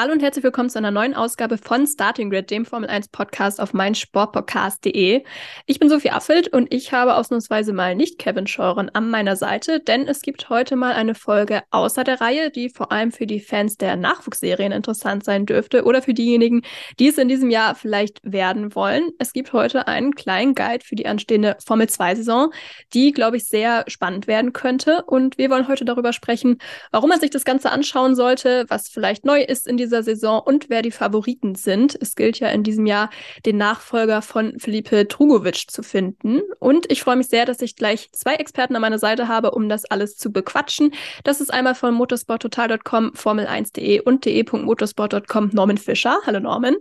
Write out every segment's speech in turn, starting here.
Hallo und herzlich willkommen zu einer neuen Ausgabe von Starting Grid, dem Formel 1 Podcast auf meinsportpodcast.de. Ich bin Sophie Affelt und ich habe ausnahmsweise mal nicht Kevin Scheuren an meiner Seite, denn es gibt heute mal eine Folge außer der Reihe, die vor allem für die Fans der Nachwuchsserien interessant sein dürfte oder für diejenigen, die es in diesem Jahr vielleicht werden wollen. Es gibt heute einen kleinen Guide für die anstehende Formel 2 Saison, die, glaube ich, sehr spannend werden könnte und wir wollen heute darüber sprechen, warum man sich das Ganze anschauen sollte, was vielleicht neu ist in dieser Saison und wer die Favoriten sind. Es gilt ja in diesem Jahr, den Nachfolger von Felipe Trugovic zu finden. Und ich freue mich sehr, dass ich gleich zwei Experten an meiner Seite habe, um das alles zu bequatschen. Das ist einmal von motorsporttotal.com, formel1.de und de.motorsport.com Norman Fischer. Hallo Norman.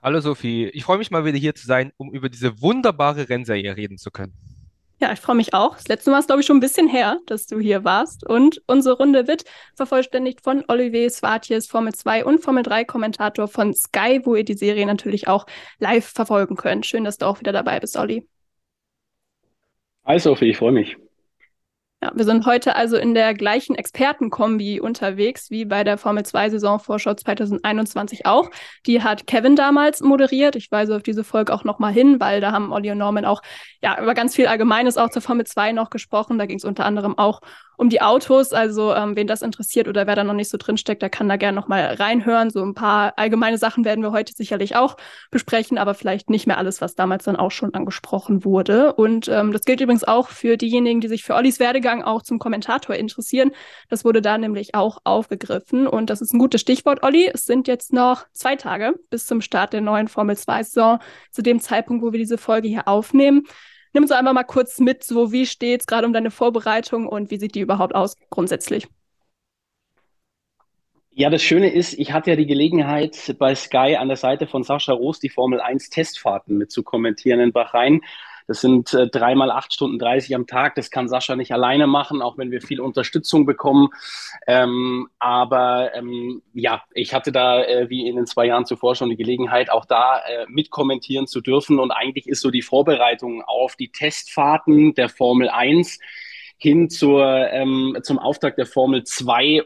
Hallo Sophie, ich freue mich mal wieder hier zu sein, um über diese wunderbare Rennserie reden zu können. Ja, ich freue mich auch. Das letzte Mal ist, glaube ich, schon ein bisschen her, dass du hier warst. Und unsere Runde wird vervollständigt von Olivier Swartjes, Formel 2 und Formel 3 Kommentator von Sky, wo ihr die Serie natürlich auch live verfolgen könnt. Schön, dass du auch wieder dabei bist, Olli. Hi Sophie, ich freue mich. Ja, wir sind heute also in der gleichen Expertenkombi unterwegs wie bei der Formel 2 Saisonvorschau 2021 auch. Die hat Kevin damals moderiert. Ich weise auf diese Folge auch nochmal hin, weil da haben Olli und Norman auch ja, über ganz viel Allgemeines auch zur Formel 2 noch gesprochen. Da ging es unter anderem auch um die Autos. Also ähm, wen das interessiert oder wer da noch nicht so drinsteckt, der kann da gerne noch mal reinhören. So ein paar allgemeine Sachen werden wir heute sicherlich auch besprechen, aber vielleicht nicht mehr alles, was damals dann auch schon angesprochen wurde. Und ähm, das gilt übrigens auch für diejenigen, die sich für Ollis Werdegang auch zum Kommentator interessieren. Das wurde da nämlich auch aufgegriffen. Und das ist ein gutes Stichwort, Olli. Es sind jetzt noch zwei Tage bis zum Start der neuen Formel 2-Saison, zu dem Zeitpunkt, wo wir diese Folge hier aufnehmen. Nimm uns einfach mal kurz mit, so wie steht es gerade um deine Vorbereitung und wie sieht die überhaupt aus grundsätzlich? Ja, das Schöne ist, ich hatte ja die Gelegenheit, bei Sky an der Seite von Sascha Roos die Formel 1 Testfahrten mit zu kommentieren in Bahrain. Das sind äh, dreimal acht Stunden 30 am Tag. Das kann Sascha nicht alleine machen, auch wenn wir viel Unterstützung bekommen. Ähm, aber ähm, ja, ich hatte da äh, wie in den zwei Jahren zuvor schon die Gelegenheit, auch da äh, mitkommentieren zu dürfen. Und eigentlich ist so die Vorbereitung auf die Testfahrten der Formel 1 hin zur, ähm, zum Auftakt der Formel 2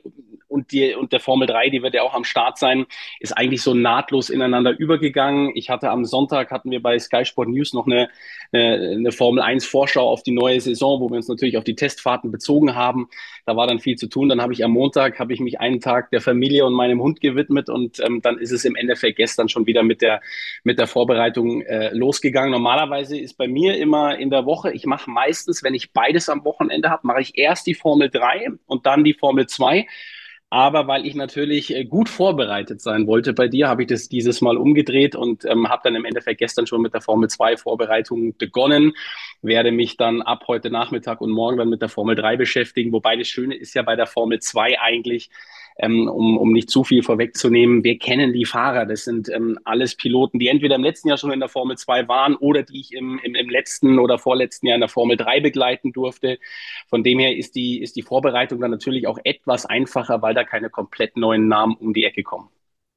und, die, und der Formel 3, die wird ja auch am Start sein, ist eigentlich so nahtlos ineinander übergegangen. Ich hatte am Sonntag, hatten wir bei Sky Sport News noch eine, eine, eine Formel 1 Vorschau auf die neue Saison, wo wir uns natürlich auf die Testfahrten bezogen haben. Da war dann viel zu tun. Dann habe ich am Montag, habe ich mich einen Tag der Familie und meinem Hund gewidmet und ähm, dann ist es im Endeffekt gestern schon wieder mit der, mit der Vorbereitung äh, losgegangen. Normalerweise ist bei mir immer in der Woche, ich mache meistens, wenn ich beides am Wochenende habe, mache ich erst die Formel 3 und dann die Formel 2 aber weil ich natürlich äh, gut vorbereitet sein wollte bei dir, habe ich das dieses Mal umgedreht und ähm, habe dann im Endeffekt gestern schon mit der Formel 2 Vorbereitung begonnen. Werde mich dann ab heute Nachmittag und morgen dann mit der Formel 3 beschäftigen. Wobei das Schöne ist ja bei der Formel 2 eigentlich, ähm, um, um nicht zu viel vorwegzunehmen, wir kennen die Fahrer. Das sind ähm, alles Piloten, die entweder im letzten Jahr schon in der Formel 2 waren oder die ich im, im, im letzten oder vorletzten Jahr in der Formel 3 begleiten durfte. Von dem her ist die, ist die Vorbereitung dann natürlich auch etwas einfacher, weil da keine komplett neuen Namen um die Ecke kommen.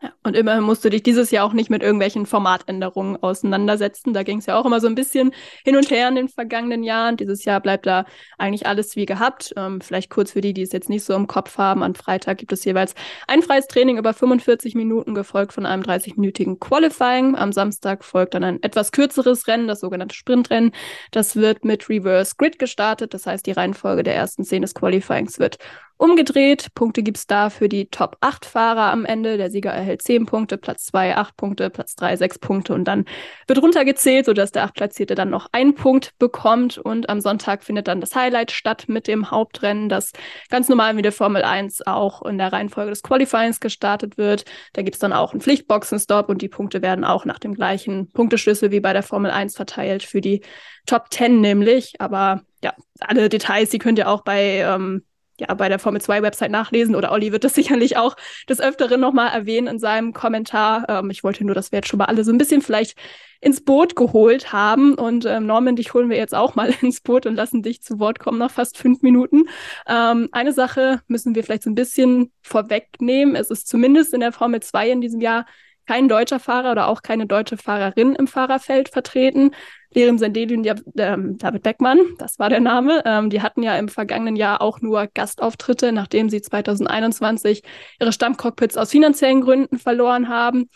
Ja, und immerhin musst du dich dieses Jahr auch nicht mit irgendwelchen Formatänderungen auseinandersetzen. Da ging es ja auch immer so ein bisschen hin und her in den vergangenen Jahren. Dieses Jahr bleibt da eigentlich alles wie gehabt. Ähm, vielleicht kurz für die, die es jetzt nicht so im Kopf haben. An Freitag gibt es jeweils ein freies Training über 45 Minuten, gefolgt von einem 30-minütigen Qualifying. Am Samstag folgt dann ein etwas kürzeres Rennen, das sogenannte Sprintrennen. Das wird mit Reverse Grid gestartet. Das heißt, die Reihenfolge der ersten zehn des Qualifyings wird umgedreht. Punkte gibt es da für die Top 8 Fahrer am Ende. Der Sieger erhält 10 Punkte, Platz 2 8 Punkte, Platz 3 6 Punkte und dann wird runtergezählt, sodass der Achtplatzierte dann noch einen Punkt bekommt. Und am Sonntag findet dann das Highlight statt mit dem Hauptrennen, das ganz normal wie der Formel 1 auch in der Reihenfolge des Qualifyings gestartet wird. Da gibt es dann auch einen Pflichtboxenstopp und die Punkte werden auch nach dem gleichen Punkteschlüssel wie bei der Formel 1 verteilt für die Top 10 nämlich. Aber ja, alle Details, die könnt ihr auch bei ähm, ja, bei der Formel 2 Website nachlesen oder Olli wird das sicherlich auch des Öfteren nochmal erwähnen in seinem Kommentar. Ähm, ich wollte nur, dass wir jetzt schon mal alle so ein bisschen vielleicht ins Boot geholt haben. Und ähm, Norman, dich holen wir jetzt auch mal ins Boot und lassen dich zu Wort kommen nach fast fünf Minuten. Ähm, eine Sache müssen wir vielleicht so ein bisschen vorwegnehmen. Es ist zumindest in der Formel 2 in diesem Jahr kein deutscher Fahrer oder auch keine deutsche Fahrerin im Fahrerfeld vertreten. Lirim Sendeli und ähm, David Beckmann, das war der Name, ähm, die hatten ja im vergangenen Jahr auch nur Gastauftritte, nachdem sie 2021 ihre Stammcockpits aus finanziellen Gründen verloren haben.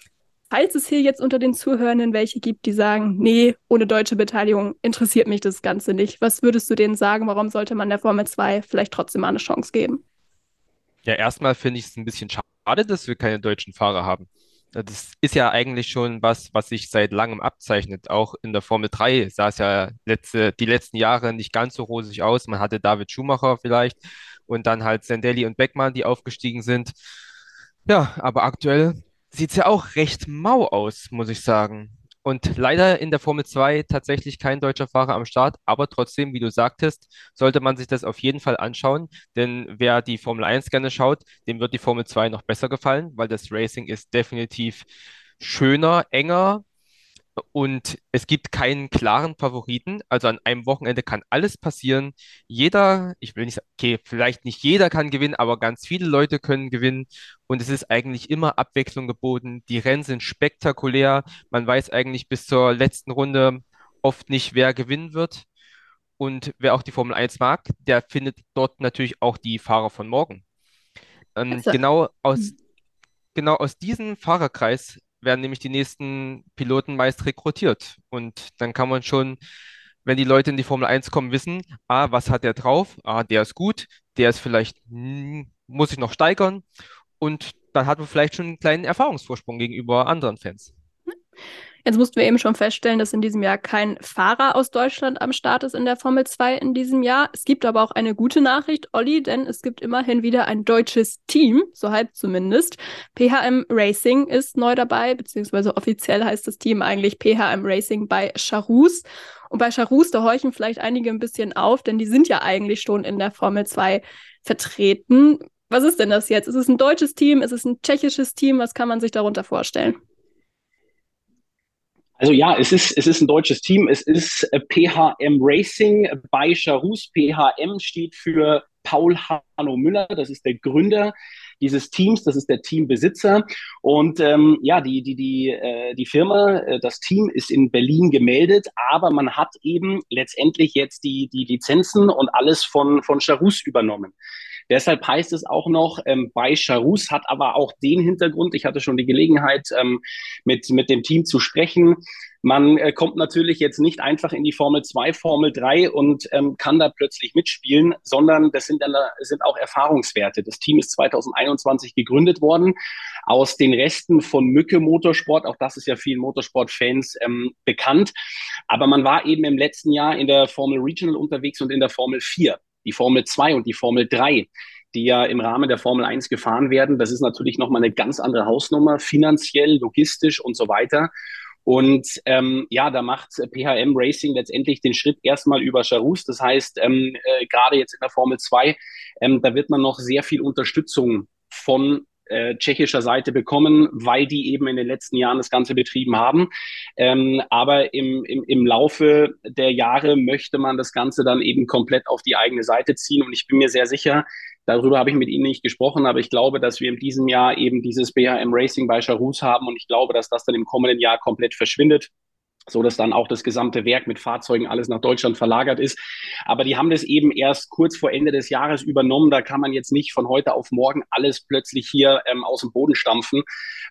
Falls es hier jetzt unter den Zuhörenden welche gibt, die sagen, nee, ohne deutsche Beteiligung interessiert mich das Ganze nicht, was würdest du denen sagen, warum sollte man der Formel 2 vielleicht trotzdem mal eine Chance geben? Ja, erstmal finde ich es ein bisschen schade, dass wir keine deutschen Fahrer haben. Das ist ja eigentlich schon was, was sich seit langem abzeichnet. Auch in der Formel 3 sah es ja letzte, die letzten Jahre nicht ganz so rosig aus. Man hatte David Schumacher vielleicht und dann halt Sandelli und Beckmann, die aufgestiegen sind. Ja, aber aktuell sieht es ja auch recht mau aus, muss ich sagen. Und leider in der Formel 2 tatsächlich kein deutscher Fahrer am Start, aber trotzdem, wie du sagtest, sollte man sich das auf jeden Fall anschauen, denn wer die Formel 1 gerne schaut, dem wird die Formel 2 noch besser gefallen, weil das Racing ist definitiv schöner, enger, und es gibt keinen klaren Favoriten. Also an einem Wochenende kann alles passieren. Jeder, ich will nicht sagen, okay, vielleicht nicht jeder kann gewinnen, aber ganz viele Leute können gewinnen. Und es ist eigentlich immer Abwechslung geboten. Die Rennen sind spektakulär. Man weiß eigentlich bis zur letzten Runde oft nicht, wer gewinnen wird. Und wer auch die Formel 1 mag, der findet dort natürlich auch die Fahrer von morgen. Ähm, also, genau aus, hm. genau aus diesem Fahrerkreis werden nämlich die nächsten Piloten meist rekrutiert. Und dann kann man schon, wenn die Leute in die Formel 1 kommen, wissen, ah, was hat der drauf? Ah, der ist gut, der ist vielleicht, hm, muss ich noch steigern. Und dann hat man vielleicht schon einen kleinen Erfahrungsvorsprung gegenüber anderen Fans. Jetzt mussten wir eben schon feststellen, dass in diesem Jahr kein Fahrer aus Deutschland am Start ist in der Formel 2 in diesem Jahr. Es gibt aber auch eine gute Nachricht, Olli, denn es gibt immerhin wieder ein deutsches Team, so halb zumindest. PHM Racing ist neu dabei, beziehungsweise offiziell heißt das Team eigentlich PHM Racing bei Charus. Und bei Charus, da horchen vielleicht einige ein bisschen auf, denn die sind ja eigentlich schon in der Formel 2 vertreten. Was ist denn das jetzt? Ist es ein deutsches Team? Ist es ein tschechisches Team? Was kann man sich darunter vorstellen? Also ja, es ist, es ist ein deutsches Team. Es ist äh, PHM Racing bei Charus. PHM steht für Paul Hanno Müller. Das ist der Gründer dieses Teams. Das ist der Teambesitzer. Und ähm, ja, die, die, die, äh, die Firma, äh, das Team ist in Berlin gemeldet, aber man hat eben letztendlich jetzt die, die Lizenzen und alles von, von Charus übernommen. Deshalb heißt es auch noch, ähm, bei Charus hat aber auch den Hintergrund, ich hatte schon die Gelegenheit, ähm, mit, mit dem Team zu sprechen. Man äh, kommt natürlich jetzt nicht einfach in die Formel 2, Formel 3 und ähm, kann da plötzlich mitspielen, sondern das sind, dann, sind auch Erfahrungswerte. Das Team ist 2021 gegründet worden aus den Resten von Mücke Motorsport. Auch das ist ja vielen Motorsport-Fans ähm, bekannt. Aber man war eben im letzten Jahr in der Formel Regional unterwegs und in der Formel 4 die Formel 2 und die Formel 3, die ja im Rahmen der Formel 1 gefahren werden. Das ist natürlich nochmal eine ganz andere Hausnummer, finanziell, logistisch und so weiter. Und ähm, ja, da macht PHM Racing letztendlich den Schritt erstmal über Charus. Das heißt, ähm, äh, gerade jetzt in der Formel 2, ähm, da wird man noch sehr viel Unterstützung von äh, tschechischer Seite bekommen, weil die eben in den letzten Jahren das Ganze betrieben haben. Ähm, aber im, im, im Laufe der Jahre möchte man das Ganze dann eben komplett auf die eigene Seite ziehen. Und ich bin mir sehr sicher, Darüber habe ich mit Ihnen nicht gesprochen, aber ich glaube, dass wir in diesem Jahr eben dieses BHM Racing bei Charus haben und ich glaube, dass das dann im kommenden Jahr komplett verschwindet so dass dann auch das gesamte Werk mit Fahrzeugen alles nach Deutschland verlagert ist. Aber die haben das eben erst kurz vor Ende des Jahres übernommen. Da kann man jetzt nicht von heute auf morgen alles plötzlich hier ähm, aus dem Boden stampfen.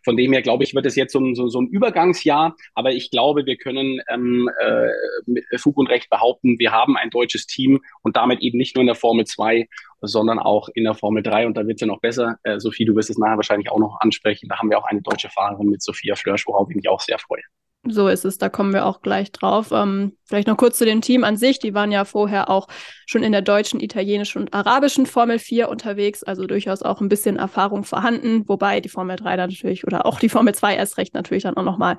Von dem her, glaube ich, wird es jetzt so, so, so ein Übergangsjahr. Aber ich glaube, wir können ähm, äh, mit Fug und Recht behaupten, wir haben ein deutsches Team und damit eben nicht nur in der Formel 2, sondern auch in der Formel 3. Und da wird es ja noch besser. Äh, Sophie, du wirst es nachher wahrscheinlich auch noch ansprechen. Da haben wir auch eine deutsche Fahrerin mit Sophia Flörsch, worauf ich mich auch sehr freue. So ist es, da kommen wir auch gleich drauf. Ähm, vielleicht noch kurz zu dem Team an sich. Die waren ja vorher auch schon in der deutschen, italienischen und arabischen Formel 4 unterwegs, also durchaus auch ein bisschen Erfahrung vorhanden, wobei die Formel 3 dann natürlich oder auch die Formel 2 erst recht natürlich dann auch nochmal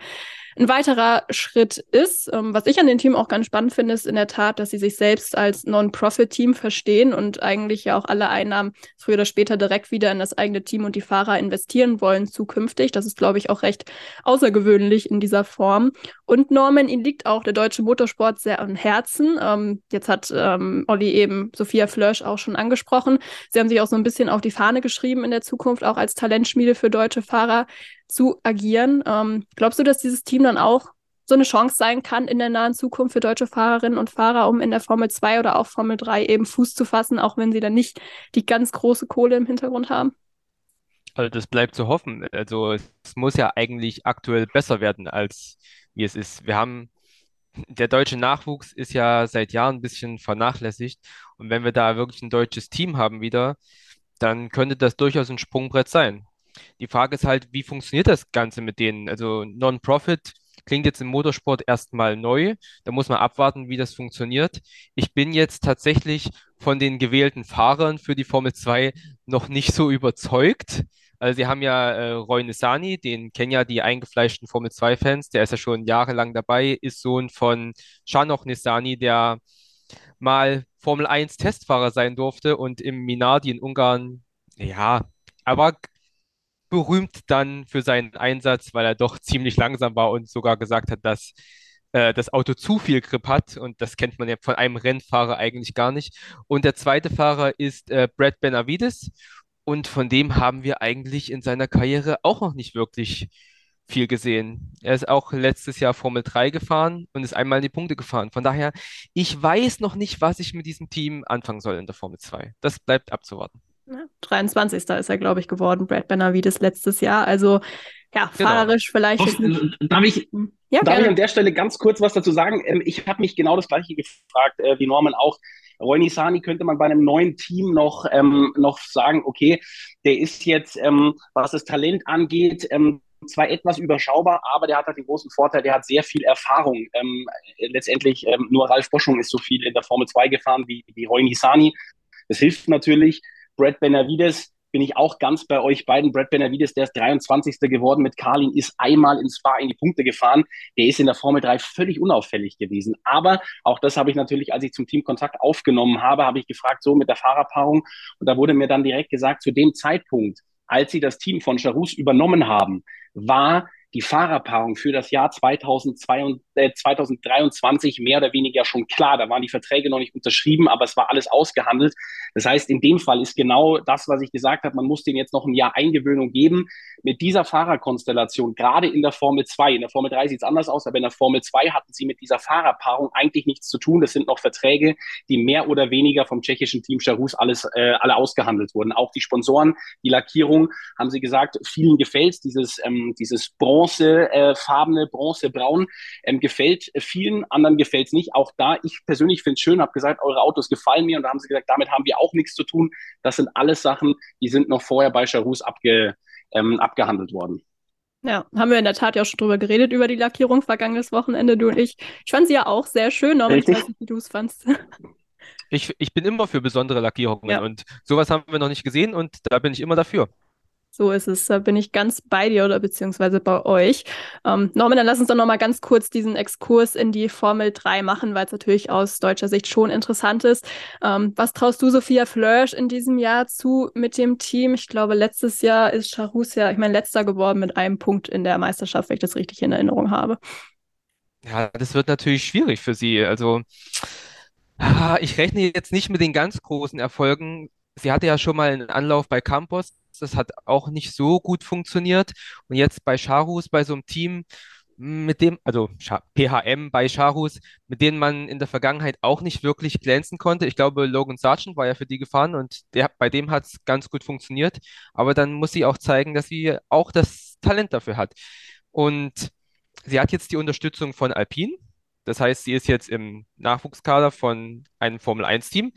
Ein weiterer Schritt ist, ähm, was ich an dem Team auch ganz spannend finde, ist in der Tat, dass sie sich selbst als Non-Profit-Team verstehen und eigentlich ja auch alle Einnahmen früher oder später direkt wieder in das eigene Team und die Fahrer investieren wollen zukünftig. Das ist, glaube ich, auch recht außergewöhnlich in dieser Form. Und Norman, ihnen liegt auch der deutsche Motorsport sehr am Herzen. Ähm, jetzt hat ähm, Olli eben Sophia Flörsch auch schon angesprochen. Sie haben sich auch so ein bisschen auf die Fahne geschrieben, in der Zukunft auch als Talentschmiede für deutsche Fahrer zu agieren. Ähm, glaubst du, dass dieses Team dann auch so eine Chance sein kann in der nahen Zukunft für deutsche Fahrerinnen und Fahrer, um in der Formel 2 oder auch Formel 3 eben Fuß zu fassen, auch wenn sie dann nicht die ganz große Kohle im Hintergrund haben? Also das bleibt zu hoffen. Also es muss ja eigentlich aktuell besser werden, als wie es ist. Wir haben, der deutsche Nachwuchs ist ja seit Jahren ein bisschen vernachlässigt. Und wenn wir da wirklich ein deutsches Team haben wieder, dann könnte das durchaus ein Sprungbrett sein. Die Frage ist halt, wie funktioniert das Ganze mit denen? Also Non-Profit klingt jetzt im Motorsport erstmal neu. Da muss man abwarten, wie das funktioniert. Ich bin jetzt tatsächlich von den gewählten Fahrern für die Formel 2 noch nicht so überzeugt. Also sie haben ja äh, Roy Nissany, den kennen ja die eingefleischten Formel 2-Fans, der ist ja schon jahrelang dabei, ist Sohn von Shanoch Nissany, der mal Formel 1 Testfahrer sein durfte und im Minardi in Ungarn, ja, aber berühmt dann für seinen Einsatz, weil er doch ziemlich langsam war und sogar gesagt hat, dass äh, das Auto zu viel Grip hat. Und das kennt man ja von einem Rennfahrer eigentlich gar nicht. Und der zweite Fahrer ist äh, Brad Benavides. Und von dem haben wir eigentlich in seiner Karriere auch noch nicht wirklich viel gesehen. Er ist auch letztes Jahr Formel 3 gefahren und ist einmal in die Punkte gefahren. Von daher, ich weiß noch nicht, was ich mit diesem Team anfangen soll in der Formel 2. Das bleibt abzuwarten. Ja, 23. ist er, glaube ich, geworden, Brad Benavides letztes Jahr. Also ja, genau. fahrerisch vielleicht. Oft, darf ich, hm. ja, darf ich an der Stelle ganz kurz was dazu sagen? Ähm, ich habe mich genau das gleiche gefragt, äh, wie Norman auch. Roy Nisani könnte man bei einem neuen Team noch, ähm, noch sagen, okay, der ist jetzt, ähm, was das Talent angeht, ähm, zwar etwas überschaubar, aber der hat halt den großen Vorteil, der hat sehr viel Erfahrung. Ähm, letztendlich ähm, nur Ralf Boschung ist so viel in der Formel 2 gefahren wie, wie Roy Nisani. Das hilft natürlich. Brad Benavides bin ich auch ganz bei euch beiden. Brad Benavides, der ist 23. geworden mit Carlin, ist einmal ins Spa in die Punkte gefahren. Der ist in der Formel 3 völlig unauffällig gewesen. Aber auch das habe ich natürlich, als ich zum Team Kontakt aufgenommen habe, habe ich gefragt, so mit der Fahrerpaarung. Und da wurde mir dann direkt gesagt, zu dem Zeitpunkt, als sie das Team von Charus übernommen haben, war die Fahrerpaarung für das Jahr 2022, äh, 2023 mehr oder weniger schon klar. Da waren die Verträge noch nicht unterschrieben, aber es war alles ausgehandelt. Das heißt, in dem Fall ist genau das, was ich gesagt habe, man muss denen jetzt noch ein Jahr Eingewöhnung geben. Mit dieser Fahrerkonstellation, gerade in der Formel 2, in der Formel 3 sieht es anders aus, aber in der Formel 2 hatten sie mit dieser Fahrerpaarung eigentlich nichts zu tun. Das sind noch Verträge, die mehr oder weniger vom tschechischen Team Charus alles, äh, alle ausgehandelt wurden. Auch die Sponsoren, die Lackierung, haben sie gesagt, vielen gefällt dieses, ähm, dieses bronzefarbene, äh, bronzebraun, ähm, gefällt vielen, anderen gefällt es nicht. Auch da, ich persönlich finde es schön, habe gesagt, eure Autos gefallen mir und da haben sie gesagt, damit haben wir auch nichts zu tun. Das sind alles Sachen, die sind noch vorher bei Charus abge, ähm, abgehandelt worden. Ja, haben wir in der Tat ja auch schon drüber geredet, über die Lackierung vergangenes Wochenende, du und ich. Ich fand sie ja auch sehr schön, aber Richtig. ich weiß nicht, wie du es fandst. Ich, ich bin immer für besondere Lackierungen ja. und sowas haben wir noch nicht gesehen und da bin ich immer dafür. So ist es. Da bin ich ganz bei dir oder beziehungsweise bei euch. Ähm, Norman, dann lass uns doch noch mal ganz kurz diesen Exkurs in die Formel 3 machen, weil es natürlich aus deutscher Sicht schon interessant ist. Ähm, was traust du Sophia Flörsch in diesem Jahr zu mit dem Team? Ich glaube, letztes Jahr ist Charus ja, ich meine, letzter geworden mit einem Punkt in der Meisterschaft, wenn ich das richtig in Erinnerung habe. Ja, das wird natürlich schwierig für sie. Also, ich rechne jetzt nicht mit den ganz großen Erfolgen. Sie hatte ja schon mal einen Anlauf bei Campos, das hat auch nicht so gut funktioniert. Und jetzt bei Charus, bei so einem Team, mit dem, also PHM bei Charus, mit denen man in der Vergangenheit auch nicht wirklich glänzen konnte. Ich glaube, Logan Sargent war ja für die gefahren und der, bei dem hat es ganz gut funktioniert. Aber dann muss sie auch zeigen, dass sie auch das Talent dafür hat. Und sie hat jetzt die Unterstützung von Alpine. Das heißt, sie ist jetzt im Nachwuchskader von einem Formel-1-Team.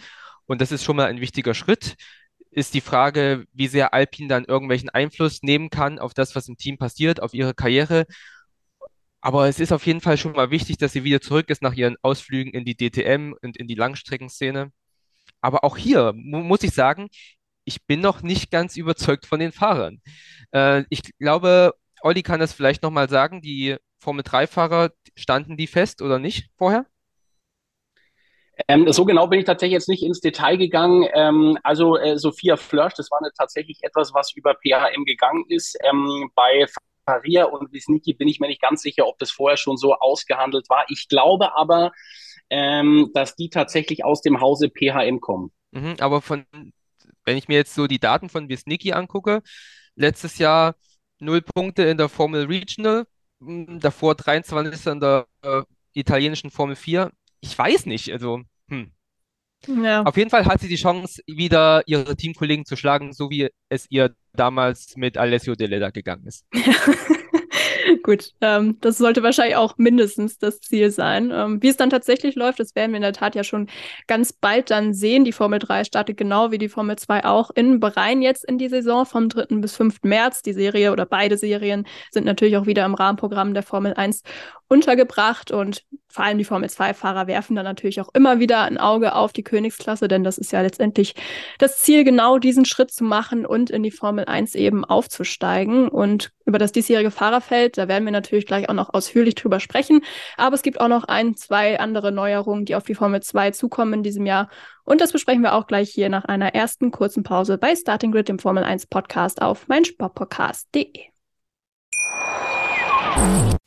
Und das ist schon mal ein wichtiger Schritt ist die Frage, wie sehr Alpine dann irgendwelchen Einfluss nehmen kann auf das, was im Team passiert, auf ihre Karriere. Aber es ist auf jeden Fall schon mal wichtig, dass sie wieder zurück ist nach ihren Ausflügen in die DTM und in die Langstreckenszene. Aber auch hier mu muss ich sagen, ich bin noch nicht ganz überzeugt von den Fahrern. Äh, ich glaube, Olli kann das vielleicht nochmal sagen, die Formel-3-Fahrer, standen die fest oder nicht vorher? Ähm, so genau bin ich tatsächlich jetzt nicht ins Detail gegangen. Ähm, also äh, Sophia Flörsch, das war eine, tatsächlich etwas, was über PHM gegangen ist. Ähm, bei Faria und Wisnicki bin ich mir nicht ganz sicher, ob das vorher schon so ausgehandelt war. Ich glaube aber, ähm, dass die tatsächlich aus dem Hause PHM kommen. Mhm, aber von, wenn ich mir jetzt so die Daten von Wisnicki angucke, letztes Jahr null Punkte in der Formel Regional, davor 23 in der äh, italienischen Formel 4 ich weiß nicht. Also, hm. Ja. Auf jeden Fall hat sie die Chance, wieder ihre Teamkollegen zu schlagen, so wie es ihr damals mit Alessio Deleda gegangen ist. Gut, ähm, das sollte wahrscheinlich auch mindestens das Ziel sein. Ähm, wie es dann tatsächlich läuft, das werden wir in der Tat ja schon ganz bald dann sehen. Die Formel 3 startet genau wie die Formel 2 auch in Bahrain jetzt in die Saison vom 3. bis 5. März. Die Serie oder beide Serien sind natürlich auch wieder im Rahmenprogramm der Formel 1 untergebracht und vor allem die Formel 2-Fahrer werfen dann natürlich auch immer wieder ein Auge auf die Königsklasse, denn das ist ja letztendlich das Ziel, genau diesen Schritt zu machen und in die Formel 1 eben aufzusteigen. Und über das diesjährige Fahrerfeld, da werden wir natürlich gleich auch noch ausführlich drüber sprechen. Aber es gibt auch noch ein, zwei andere Neuerungen, die auf die Formel 2 zukommen in diesem Jahr. Und das besprechen wir auch gleich hier nach einer ersten kurzen Pause bei Starting Grid, dem Formel 1 Podcast auf meinsportpodcast.de.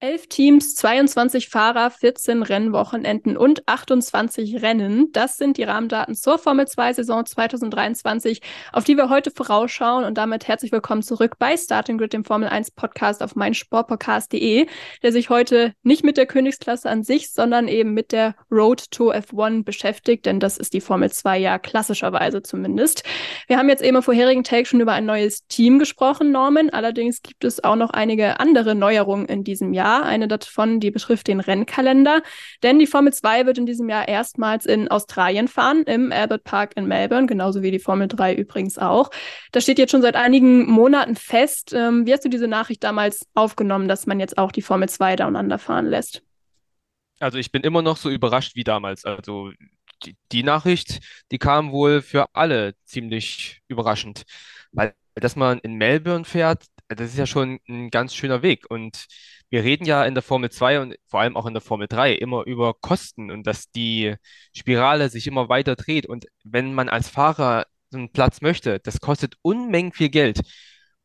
Elf Teams, 22 Fahrer, 14 Rennwochenenden und 28 Rennen. Das sind die Rahmendaten zur Formel 2 Saison 2023, auf die wir heute vorausschauen. Und damit herzlich willkommen zurück bei Starting Grid, dem Formel 1 Podcast auf meinsportpodcast.de, der sich heute nicht mit der Königsklasse an sich, sondern eben mit der Road to F1 beschäftigt, denn das ist die Formel 2 ja klassischerweise zumindest. Wir haben jetzt eben im vorherigen Take schon über ein neues Team gesprochen, Norman. Allerdings gibt es auch noch einige andere Neuerungen in diesem Jahr. Jahr. Eine davon, die betrifft den Rennkalender. Denn die Formel 2 wird in diesem Jahr erstmals in Australien fahren, im Albert Park in Melbourne, genauso wie die Formel 3 übrigens auch. Das steht jetzt schon seit einigen Monaten fest. Ähm, wie hast du diese Nachricht damals aufgenommen, dass man jetzt auch die Formel 2 da fahren lässt? Also ich bin immer noch so überrascht wie damals. Also die, die Nachricht, die kam wohl für alle ziemlich überraschend. Weil dass man in Melbourne fährt, das ist ja schon ein ganz schöner Weg. Und wir reden ja in der Formel 2 und vor allem auch in der Formel 3 immer über Kosten und dass die Spirale sich immer weiter dreht. Und wenn man als Fahrer so einen Platz möchte, das kostet Unmengen viel Geld.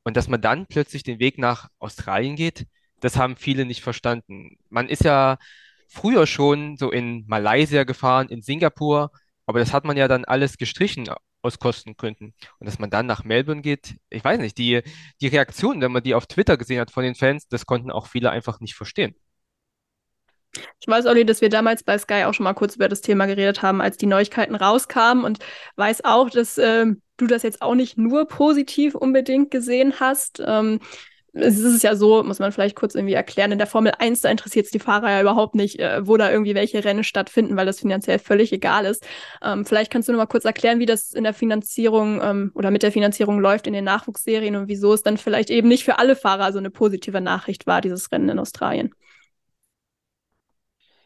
Und dass man dann plötzlich den Weg nach Australien geht, das haben viele nicht verstanden. Man ist ja früher schon so in Malaysia gefahren, in Singapur, aber das hat man ja dann alles gestrichen aus Kostengründen. Und dass man dann nach Melbourne geht, ich weiß nicht, die, die Reaktionen, wenn man die auf Twitter gesehen hat von den Fans, das konnten auch viele einfach nicht verstehen. Ich weiß, Olli, dass wir damals bei Sky auch schon mal kurz über das Thema geredet haben, als die Neuigkeiten rauskamen und weiß auch, dass äh, du das jetzt auch nicht nur positiv unbedingt gesehen hast. Ähm, es ist ja so, muss man vielleicht kurz irgendwie erklären, in der Formel 1, da interessiert es die Fahrer ja überhaupt nicht, äh, wo da irgendwie welche Rennen stattfinden, weil das finanziell völlig egal ist. Ähm, vielleicht kannst du noch mal kurz erklären, wie das in der Finanzierung ähm, oder mit der Finanzierung läuft in den Nachwuchsserien und wieso es dann vielleicht eben nicht für alle Fahrer so eine positive Nachricht war, dieses Rennen in Australien.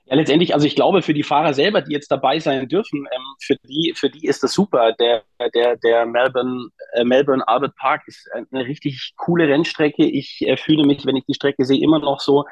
Ja, letztendlich, also ich glaube, für die Fahrer selber, die jetzt dabei sein dürfen, ähm, für die, für die ist das super. Der, der, der Melbourne, äh, Melbourne Albert Park ist eine richtig coole Rennstrecke. Ich äh, fühle mich, wenn ich die Strecke sehe, immer noch so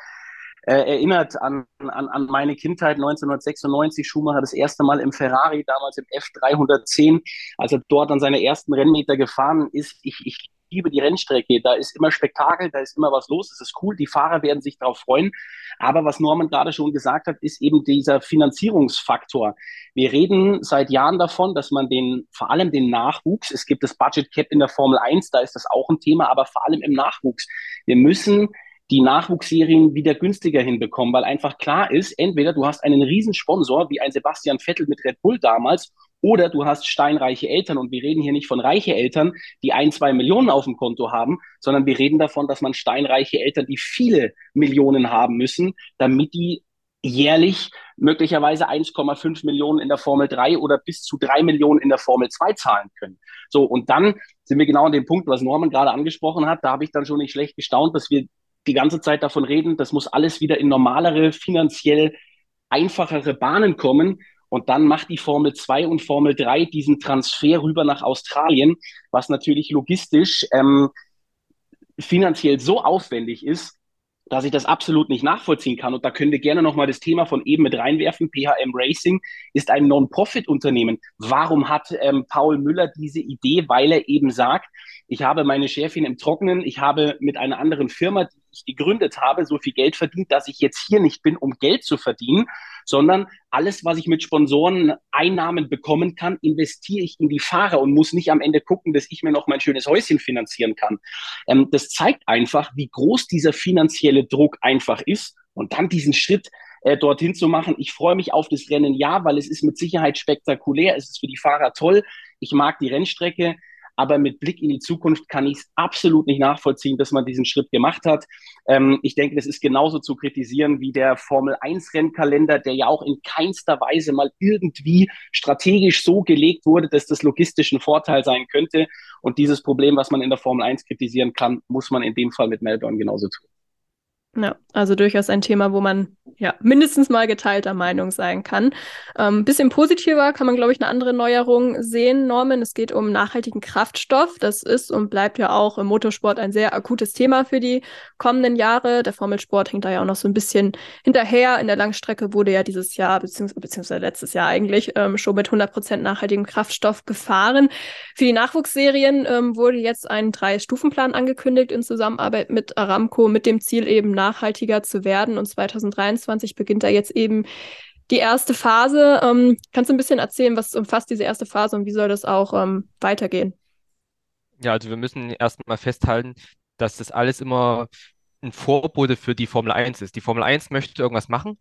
äh, erinnert an, an, an meine Kindheit 1996. Schumacher das erste Mal im Ferrari, damals im F310, als er dort an seine ersten Rennmeter gefahren ist. Ich, ich liebe die Rennstrecke. Da ist immer Spektakel, da ist immer was los. Es ist cool. Die Fahrer werden sich darauf freuen. Aber was Norman gerade schon gesagt hat, ist eben dieser Finanzierungsfaktor. Wir reden seit Jahren davon, dass man den, vor allem den Nachwuchs, es gibt das Budget Cap in der Formel 1, da ist das auch ein Thema, aber vor allem im Nachwuchs. Wir müssen die Nachwuchsserien wieder günstiger hinbekommen, weil einfach klar ist, entweder du hast einen Riesensponsor wie ein Sebastian Vettel mit Red Bull damals Oder du hast steinreiche Eltern und wir reden hier nicht von reiche Eltern, die ein, zwei Millionen auf dem Konto haben, sondern wir reden davon, dass man steinreiche Eltern, die viele Millionen haben müssen, damit die jährlich möglicherweise 1,5 Millionen in der Formel 3 oder bis zu 3 Millionen in der Formel 2 zahlen können. So, und dann sind wir genau an dem Punkt, was Norman gerade angesprochen hat. Da habe ich dann schon nicht schlecht gestaunt, dass wir die ganze Zeit davon reden, das muss alles wieder in normalere, finanziell einfachere Bahnen kommen. Und dann macht die Formel 2 und Formel 3 diesen Transfer rüber nach Australien, was natürlich logistisch ähm, finanziell so aufwendig ist, dass ich das absolut nicht nachvollziehen kann. Und da können wir gerne nochmal das Thema von eben mit reinwerfen. PHM Racing ist ein Non-Profit-Unternehmen. Warum hat ähm, Paul Müller diese Idee? Weil er eben sagt, ich habe meine Schäfchen im Trockenen, ich habe mit einer anderen Firma, die ich gegründet habe, so viel Geld verdient, dass ich jetzt hier nicht bin, um Geld zu verdienen, sondern alles, was ich mit Sponsoren Einnahmen bekommen kann, investiere ich in die Fahrer und muss nicht am Ende gucken, dass ich mir noch mein schönes Häuschen finanzieren kann. Ähm, das zeigt einfach, wie groß dieser finanzielle Druck einfach ist und dann diesen Schritt äh, dorthin zu machen. Ich freue mich auf das Rennen, ja, weil es ist mit Sicherheit spektakulär, es ist für die Fahrer toll. Ich mag die Rennstrecke. Aber mit Blick in die Zukunft kann ich es absolut nicht nachvollziehen, dass man diesen Schritt gemacht hat. Ähm, ich denke, das ist genauso zu kritisieren wie der Formel 1 Rennkalender, der ja auch in keinster Weise mal irgendwie strategisch so gelegt wurde, dass das logistisch ein Vorteil sein könnte. Und dieses Problem, was man in der Formel 1 kritisieren kann, muss man in dem Fall mit Melbourne genauso tun. Ja, also durchaus ein Thema, wo man ja mindestens mal geteilter Meinung sein kann. Ähm, bisschen positiver kann man, glaube ich, eine andere Neuerung sehen, Norman. Es geht um nachhaltigen Kraftstoff. Das ist und bleibt ja auch im Motorsport ein sehr akutes Thema für die kommenden Jahre. Der Formelsport hängt da ja auch noch so ein bisschen hinterher. In der Langstrecke wurde ja dieses Jahr, beziehungsweise, beziehungsweise letztes Jahr eigentlich, ähm, schon mit 100 Prozent nachhaltigem Kraftstoff gefahren. Für die Nachwuchsserien ähm, wurde jetzt ein Drei-Stufen-Plan angekündigt in Zusammenarbeit mit Aramco mit dem Ziel eben nachhaltiger zu werden. Und 2023 beginnt da jetzt eben die erste Phase. Ähm, kannst du ein bisschen erzählen, was umfasst diese erste Phase und wie soll das auch ähm, weitergehen? Ja, also wir müssen erstmal festhalten, dass das alles immer ein Vorbote für die Formel 1 ist. Die Formel 1 möchte irgendwas machen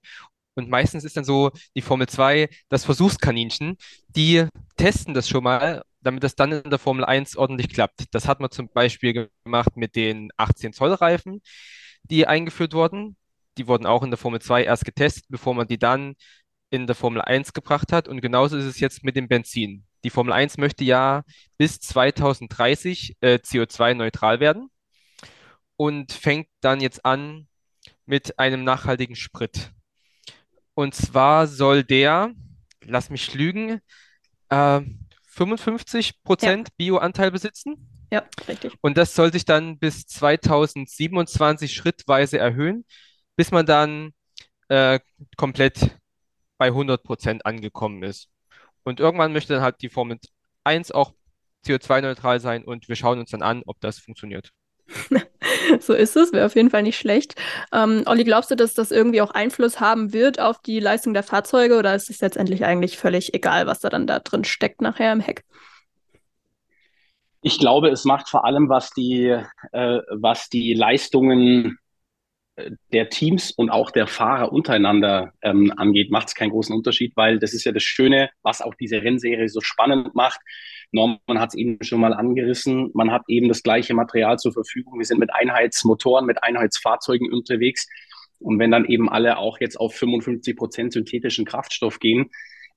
und meistens ist dann so die Formel 2 das Versuchskaninchen. Die testen das schon mal, damit das dann in der Formel 1 ordentlich klappt. Das hat man zum Beispiel gemacht mit den 18 Zoll Reifen die eingeführt wurden. Die wurden auch in der Formel 2 erst getestet, bevor man die dann in der Formel 1 gebracht hat. Und genauso ist es jetzt mit dem Benzin. Die Formel 1 möchte ja bis 2030 äh, CO2-neutral werden und fängt dann jetzt an mit einem nachhaltigen Sprit. Und zwar soll der, lass mich lügen, äh, 55 Prozent ja. Bioanteil besitzen. Ja, richtig. Und das soll sich dann bis 2027 schrittweise erhöhen, bis man dann äh, komplett bei 100 Prozent angekommen ist. Und irgendwann möchte dann halt die Formel 1 auch CO2-neutral sein und wir schauen uns dann an, ob das funktioniert. so ist es, wäre auf jeden Fall nicht schlecht. Ähm, Olli, glaubst du, dass das irgendwie auch Einfluss haben wird auf die Leistung der Fahrzeuge oder ist es letztendlich eigentlich völlig egal, was da dann da drin steckt nachher im Heck? Ich glaube, es macht vor allem, was die, äh, was die Leistungen äh, der Teams und auch der Fahrer untereinander ähm, angeht, macht es keinen großen Unterschied, weil das ist ja das Schöne, was auch diese Rennserie so spannend macht. Norman hat es eben schon mal angerissen. Man hat eben das gleiche Material zur Verfügung. Wir sind mit Einheitsmotoren, mit Einheitsfahrzeugen unterwegs. Und wenn dann eben alle auch jetzt auf 55 Prozent synthetischen Kraftstoff gehen,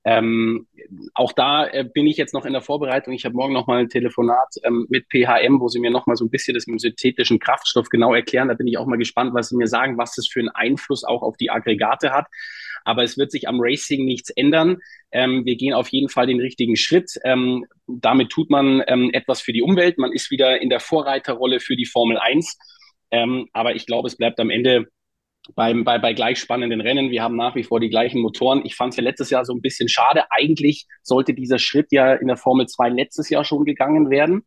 ähm, auch da äh, bin ich jetzt noch in der Vorbereitung. Ich habe morgen noch mal ein Telefonat ähm, mit PHM, wo sie mir noch mal so ein bisschen das mit dem synthetischen Kraftstoff genau erklären. Da bin ich auch mal gespannt, was sie mir sagen, was das für einen Einfluss auch auf die Aggregate hat. Aber es wird sich am Racing nichts ändern. Ähm, wir gehen auf jeden Fall den richtigen Schritt. Ähm, damit tut man ähm, etwas für die Umwelt. Man ist wieder in der Vorreiterrolle für die Formel 1. Ähm, aber ich glaube, es bleibt am Ende beim, bei, bei gleich spannenden Rennen. Wir haben nach wie vor die gleichen Motoren. Ich fand es ja letztes Jahr so ein bisschen schade. Eigentlich sollte dieser Schritt ja in der Formel 2 letztes Jahr schon gegangen werden.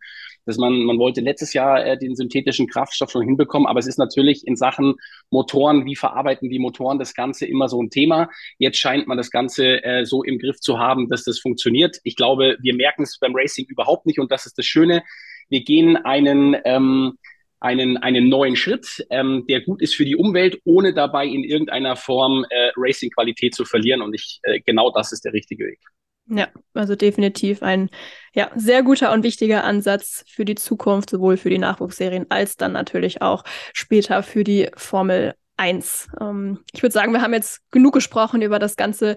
Dass man, man wollte letztes Jahr äh, den synthetischen Kraftstoff schon hinbekommen, aber es ist natürlich in Sachen Motoren, wie verarbeiten die Motoren das Ganze immer so ein Thema. Jetzt scheint man das Ganze äh, so im Griff zu haben, dass das funktioniert. Ich glaube, wir merken es beim Racing überhaupt nicht und das ist das Schöne. Wir gehen einen ähm, einen, einen neuen Schritt, ähm, der gut ist für die Umwelt, ohne dabei in irgendeiner Form äh, Racing-Qualität zu verlieren. Und ich, äh, genau das ist der richtige Weg. Ja, also definitiv ein ja, sehr guter und wichtiger Ansatz für die Zukunft, sowohl für die Nachwuchsserien als dann natürlich auch später für die Formel eins. Ähm, ich würde sagen, wir haben jetzt genug gesprochen über das Ganze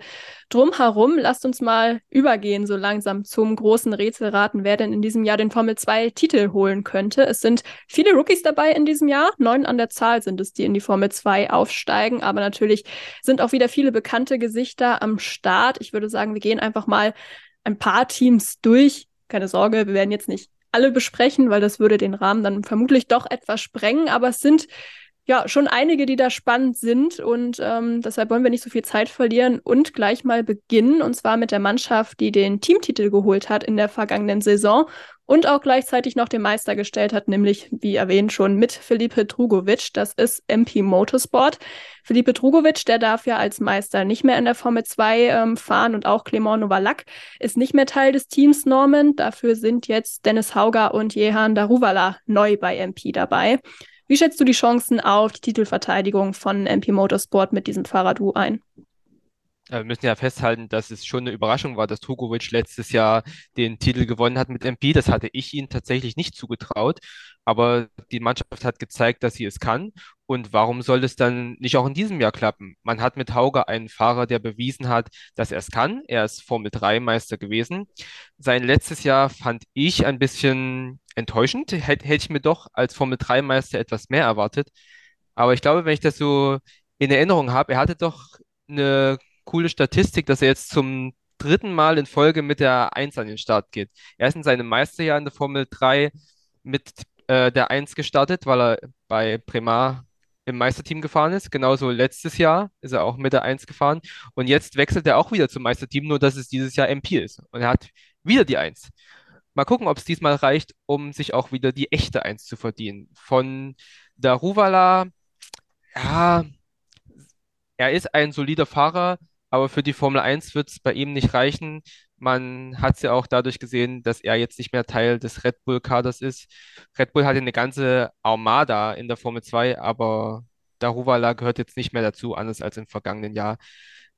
drumherum. Lasst uns mal übergehen, so langsam zum großen Rätselraten, wer denn in diesem Jahr den Formel 2 Titel holen könnte. Es sind viele Rookies dabei in diesem Jahr. Neun an der Zahl sind es, die in die Formel 2 aufsteigen. Aber natürlich sind auch wieder viele bekannte Gesichter am Start. Ich würde sagen, wir gehen einfach mal ein paar Teams durch. Keine Sorge, wir werden jetzt nicht alle besprechen, weil das würde den Rahmen dann vermutlich doch etwas sprengen. Aber es sind ja, schon einige, die da spannend sind und ähm, deshalb wollen wir nicht so viel Zeit verlieren und gleich mal beginnen und zwar mit der Mannschaft, die den Teamtitel geholt hat in der vergangenen Saison und auch gleichzeitig noch den Meister gestellt hat, nämlich wie erwähnt schon mit Felipe Drugovic. Das ist MP Motorsport. Felipe Drugovic, der darf ja als Meister nicht mehr in der Formel 2 ähm, fahren und auch Clement Novalak ist nicht mehr Teil des Teams Norman. Dafür sind jetzt Dennis Hauger und Jehan Daruvala neu bei MP dabei. Wie schätzt du die Chancen auf die Titelverteidigung von MP Motorsport mit diesem Fahrrad-U ein? Wir müssen ja festhalten, dass es schon eine Überraschung war, dass Tukovic letztes Jahr den Titel gewonnen hat mit MP. Das hatte ich ihm tatsächlich nicht zugetraut. Aber die Mannschaft hat gezeigt, dass sie es kann. Und warum soll es dann nicht auch in diesem Jahr klappen? Man hat mit Hauger einen Fahrer, der bewiesen hat, dass er es kann. Er ist Formel 3 Meister gewesen. Sein letztes Jahr fand ich ein bisschen enttäuschend. Hätte ich mir doch als Formel 3 Meister etwas mehr erwartet. Aber ich glaube, wenn ich das so in Erinnerung habe, er hatte doch eine coole Statistik, dass er jetzt zum dritten Mal in Folge mit der 1 an den Start geht. Er ist in seinem Meisterjahr in der Formel 3 mit äh, der 1 gestartet, weil er bei Premar im Meisterteam gefahren ist. Genauso letztes Jahr ist er auch mit der 1 gefahren. Und jetzt wechselt er auch wieder zum Meisterteam, nur dass es dieses Jahr MP ist. Und er hat wieder die 1. Mal gucken, ob es diesmal reicht, um sich auch wieder die echte 1 zu verdienen. Von Daruvala, ja, er ist ein solider Fahrer, aber für die Formel 1 wird es bei ihm nicht reichen. Man hat es ja auch dadurch gesehen, dass er jetzt nicht mehr Teil des Red Bull-Kaders ist. Red Bull hatte eine ganze Armada in der Formel 2, aber Daruvala gehört jetzt nicht mehr dazu, anders als im vergangenen Jahr.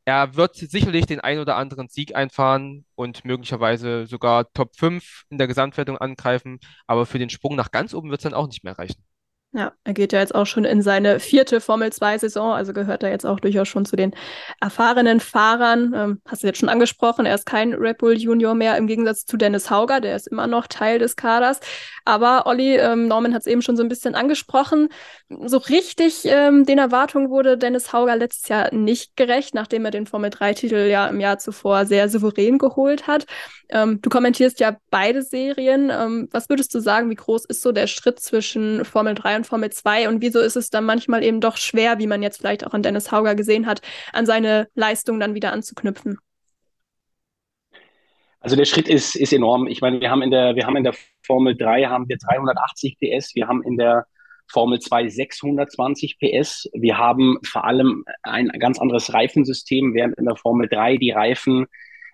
Er wird sicherlich den ein oder anderen Sieg einfahren und möglicherweise sogar Top 5 in der Gesamtwertung angreifen, aber für den Sprung nach ganz oben wird es dann auch nicht mehr reichen. Ja, er geht ja jetzt auch schon in seine vierte Formel-2-Saison, also gehört er jetzt auch durchaus schon zu den erfahrenen Fahrern. Ähm, hast du jetzt schon angesprochen, er ist kein Red Bull Junior mehr, im Gegensatz zu Dennis Hauger, der ist immer noch Teil des Kaders. Aber Olli, ähm, Norman hat es eben schon so ein bisschen angesprochen, so richtig ähm, den Erwartungen wurde Dennis Hauger letztes Jahr nicht gerecht, nachdem er den Formel-3-Titel ja im Jahr zuvor sehr souverän geholt hat. Ähm, du kommentierst ja beide Serien. Ähm, was würdest du sagen, wie groß ist so der Schritt zwischen Formel 3 und Formel 2 und wieso ist es dann manchmal eben doch schwer, wie man jetzt vielleicht auch an Dennis Hauger gesehen hat, an seine Leistung dann wieder anzuknüpfen? Also der Schritt ist, ist enorm. Ich meine, wir haben in der, wir haben in der Formel 3 haben wir 380 PS, wir haben in der Formel 2 620 PS. Wir haben vor allem ein ganz anderes Reifensystem, während in der Formel 3 die Reifen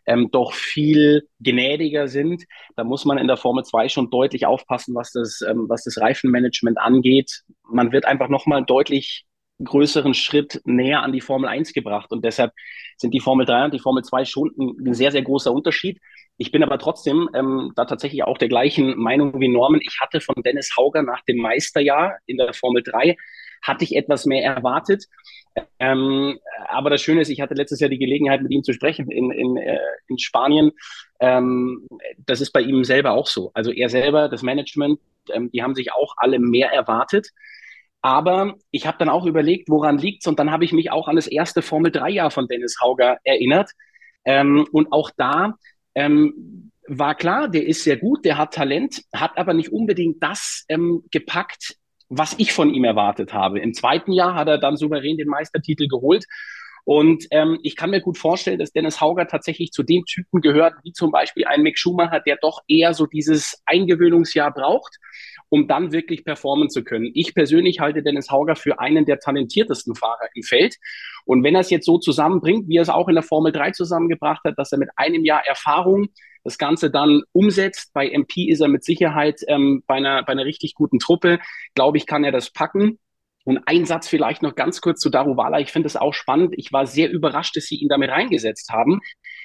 ähm, doch viel gnädiger sind. Da muss man in der Formel 2 schon deutlich aufpassen, was das, ähm, was das Reifenmanagement angeht. Man wird einfach nochmal deutlich größeren Schritt näher an die Formel 1 gebracht. Und deshalb sind die Formel 3 und die Formel 2 schon ein, sehr, sehr großer Unterschied. Ich bin aber trotzdem ähm, da tatsächlich auch der gleichen Meinung wie Norman. Ich hatte von Dennis Hauger nach dem Meisterjahr in der Formel 3 hatte ich etwas mehr erwartet. Ähm, aber das Schöne ist, ich hatte letztes Jahr die Gelegenheit, mit ihm zu sprechen in, in, äh, in Spanien. Ähm, das ist bei ihm selber auch so. Also er selber, das Management, ähm, die haben sich auch alle mehr erwartet. Aber ich habe dann auch überlegt, woran liegt's? Und dann habe ich mich auch an das erste Formel 3-Jahr von Dennis Hauger erinnert. Ähm, und auch da ähm, war klar, der ist sehr gut, der hat Talent, hat aber nicht unbedingt das ähm, gepackt, was ich von ihm erwartet habe. Im zweiten Jahr hat er dann souverän den Meistertitel geholt. Und ähm, ich kann mir gut vorstellen, dass Dennis Hauger tatsächlich zu den Typen gehört, wie zum Beispiel ein Mick Schumacher, der doch eher so dieses Eingewöhnungsjahr braucht, um dann wirklich performen zu können. Ich persönlich halte Dennis Hauger für einen der talentiertesten Fahrer im Feld. Und wenn er es jetzt so zusammenbringt, wie er es auch in der Formel 3 zusammengebracht hat, dass er mit einem Jahr Erfahrung das Ganze dann umsetzt. Bei MP ist er mit Sicherheit ähm, bei, einer, bei einer richtig guten Truppe. Glaube ich, kann er das packen. Und ein Satz vielleicht noch ganz kurz zu Daruvala. Ich finde es auch spannend. Ich war sehr überrascht, dass sie ihn damit reingesetzt haben.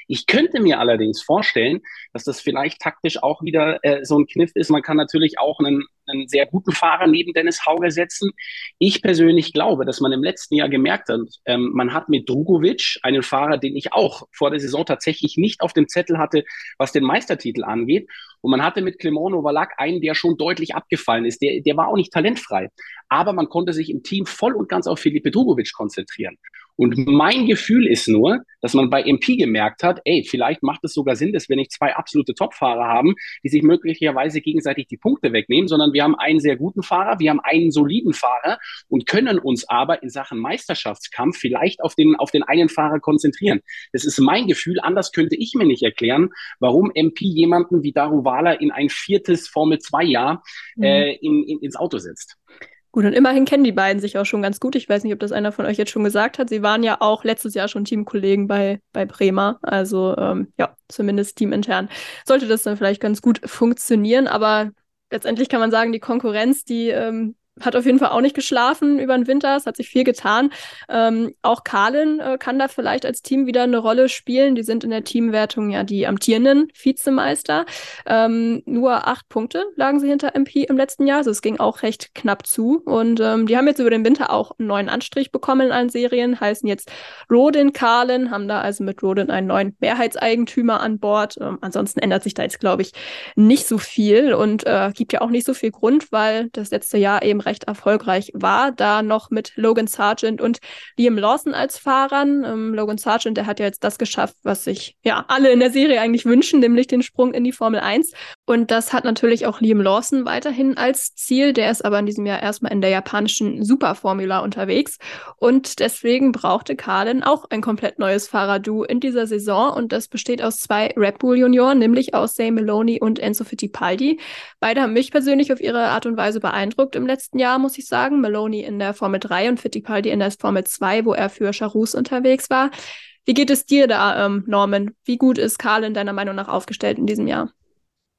Ich könnte mir allerdings vorstellen, dass das vielleicht taktisch auch wieder äh, so ein Kniff ist. Man kann natürlich auch einen, einen sehr guten Fahrer neben Dennis Hauger setzen. Ich persönlich glaube, dass man im letzten Jahr gemerkt hat, ähm, man hat mit Drugovic einen Fahrer, den ich auch vor der Saison tatsächlich nicht auf dem Zettel hatte, was den Meistertitel angeht. Und man hatte mit Clement Novalak einen, der schon deutlich abgefallen ist. Der, der war auch nicht talentfrei. Aber man konnte sich im Team voll und ganz auf Felipe Drugovic konzentrieren. Und mein Gefühl ist nur, dass man bei MP gemerkt hat, ey, vielleicht macht es sogar Sinn, dass wir nicht zwei absolute Top-Fahrer haben, die sich möglicherweise gegenseitig die Punkte wegnehmen, sondern wir haben einen sehr guten Fahrer, wir haben einen soliden Fahrer und können uns aber in Sachen Meisterschaftskampf vielleicht auf den, auf den einen Fahrer konzentrieren. Das ist mein Gefühl. Anders könnte ich mir nicht erklären, warum MP jemanden wie Daruvala in ein viertes Formel-2-Jahr mhm. äh, in, in, ins Auto setzt. Gut, und immerhin kennen die beiden sich auch schon ganz gut. Ich weiß nicht, ob das einer von euch jetzt schon gesagt hat. Sie waren ja auch letztes Jahr schon Teamkollegen bei, bei Bremer. Also ähm, ja, zumindest teamintern sollte das dann vielleicht ganz gut funktionieren. Aber letztendlich kann man sagen, die Konkurrenz, die ähm, hat auf jeden Fall auch nicht geschlafen über den Winter. Es hat sich viel getan. Ähm, auch Carlin äh, kann da vielleicht als Team wieder eine Rolle spielen. Die sind in der Teamwertung ja die amtierenden Vizemeister. Ähm, nur acht Punkte lagen sie hinter MP im letzten Jahr. Also es ging auch recht knapp zu. Und ähm, die haben jetzt über den Winter auch einen neuen Anstrich bekommen in allen Serien, heißen jetzt Rodin Carlin, haben da also mit Rodin einen neuen Mehrheitseigentümer an Bord. Ähm, ansonsten ändert sich da jetzt, glaube ich, nicht so viel und äh, gibt ja auch nicht so viel Grund, weil das letzte Jahr eben recht erfolgreich war, da noch mit Logan Sargent und Liam Lawson als Fahrern. Ähm, Logan Sargent, der hat ja jetzt das geschafft, was sich ja alle in der Serie eigentlich wünschen, nämlich den Sprung in die Formel 1. Und das hat natürlich auch Liam Lawson weiterhin als Ziel. Der ist aber in diesem Jahr erstmal in der japanischen Superformula unterwegs. Und deswegen brauchte Carlin auch ein komplett neues Fahrerduo in dieser Saison. Und das besteht aus zwei Red Bull Junioren, nämlich aus Zay Meloni und Enzo Fittipaldi. Beide haben mich persönlich auf ihre Art und Weise beeindruckt im letzten letzten Jahr, muss ich sagen. Maloney in der Formel 3 und Fittipaldi in der Formel 2, wo er für Charus unterwegs war. Wie geht es dir da, ähm, Norman? Wie gut ist Carlin deiner Meinung nach aufgestellt in diesem Jahr?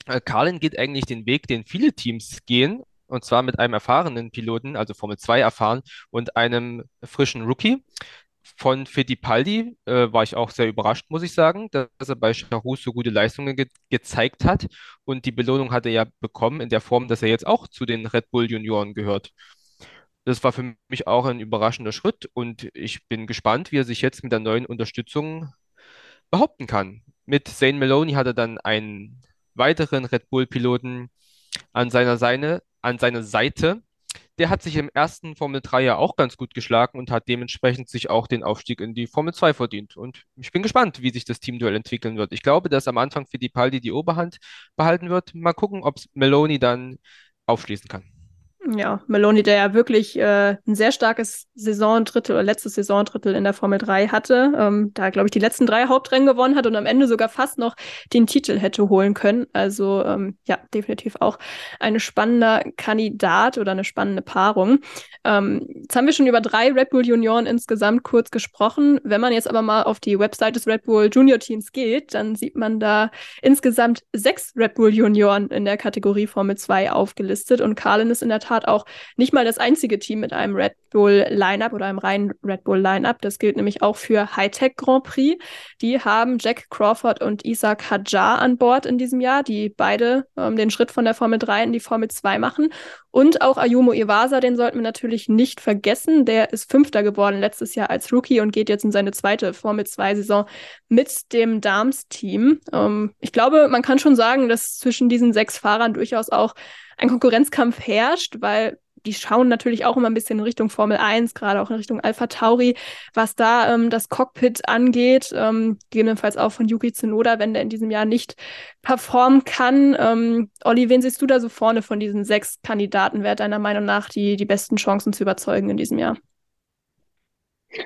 Äh, Carlin geht eigentlich den Weg, den viele Teams gehen, und zwar mit einem erfahrenen Piloten, also Formel 2 erfahren, und einem frischen Rookie. Von Fittipaldi äh, war ich auch sehr überrascht, muss ich sagen, dass er bei Charus so gute Leistungen ge gezeigt hat. Und die Belohnung hat er ja bekommen in der Form, dass er jetzt auch zu den Red Bull Junioren gehört. Das war für mich auch ein überraschender Schritt und ich bin gespannt, wie er sich jetzt mit der neuen Unterstützung behaupten kann. Mit Zane Maloney hat er dann einen weiteren Red Bull-Piloten an seiner Seite, an seiner Seite der hat sich im ersten Formel 3 ja auch ganz gut geschlagen und hat dementsprechend sich auch den Aufstieg in die Formel 2 verdient. Und ich bin gespannt, wie sich das Teamduell entwickeln wird. Ich glaube, dass am Anfang für die Paldi die Oberhand behalten wird. Mal gucken, ob Meloni dann aufschließen kann. Ja, Meloni, der ja wirklich äh, ein sehr starkes Saisondrittel oder letztes Saisondrittel in der Formel 3 hatte, ähm, da glaube ich die letzten drei Hauptrennen gewonnen hat und am Ende sogar fast noch den Titel hätte holen können. Also ähm, ja, definitiv auch ein spannender Kandidat oder eine spannende Paarung. Ähm, jetzt haben wir schon über drei Red Bull Junioren insgesamt kurz gesprochen. Wenn man jetzt aber mal auf die Website des Red Bull Junior Teams geht, dann sieht man da insgesamt sechs Red Bull Junioren in der Kategorie Formel 2 aufgelistet und Carlin ist in der Tat auch nicht mal das einzige Team mit einem Red Bull Lineup oder einem reinen Red Bull Lineup. Das gilt nämlich auch für Hightech Grand Prix. Die haben Jack Crawford und Isaac Hajar an Bord in diesem Jahr, die beide ähm, den Schritt von der Formel 3 in die Formel 2 machen. Und auch Ayumu Iwasa, den sollten wir natürlich nicht vergessen. Der ist Fünfter geworden letztes Jahr als Rookie und geht jetzt in seine zweite Formel 2-Saison mit dem Dams-Team. Ähm, ich glaube, man kann schon sagen, dass zwischen diesen sechs Fahrern durchaus auch ein Konkurrenzkampf herrscht, weil die schauen natürlich auch immer ein bisschen in Richtung Formel 1, gerade auch in Richtung Alpha Tauri, was da ähm, das Cockpit angeht, ähm, gegebenenfalls auch von Yuki Tsunoda, wenn der in diesem Jahr nicht performen kann. Ähm, Olli, wen siehst du da so vorne von diesen sechs Kandidaten? Wer deiner Meinung nach die, die besten Chancen zu überzeugen in diesem Jahr?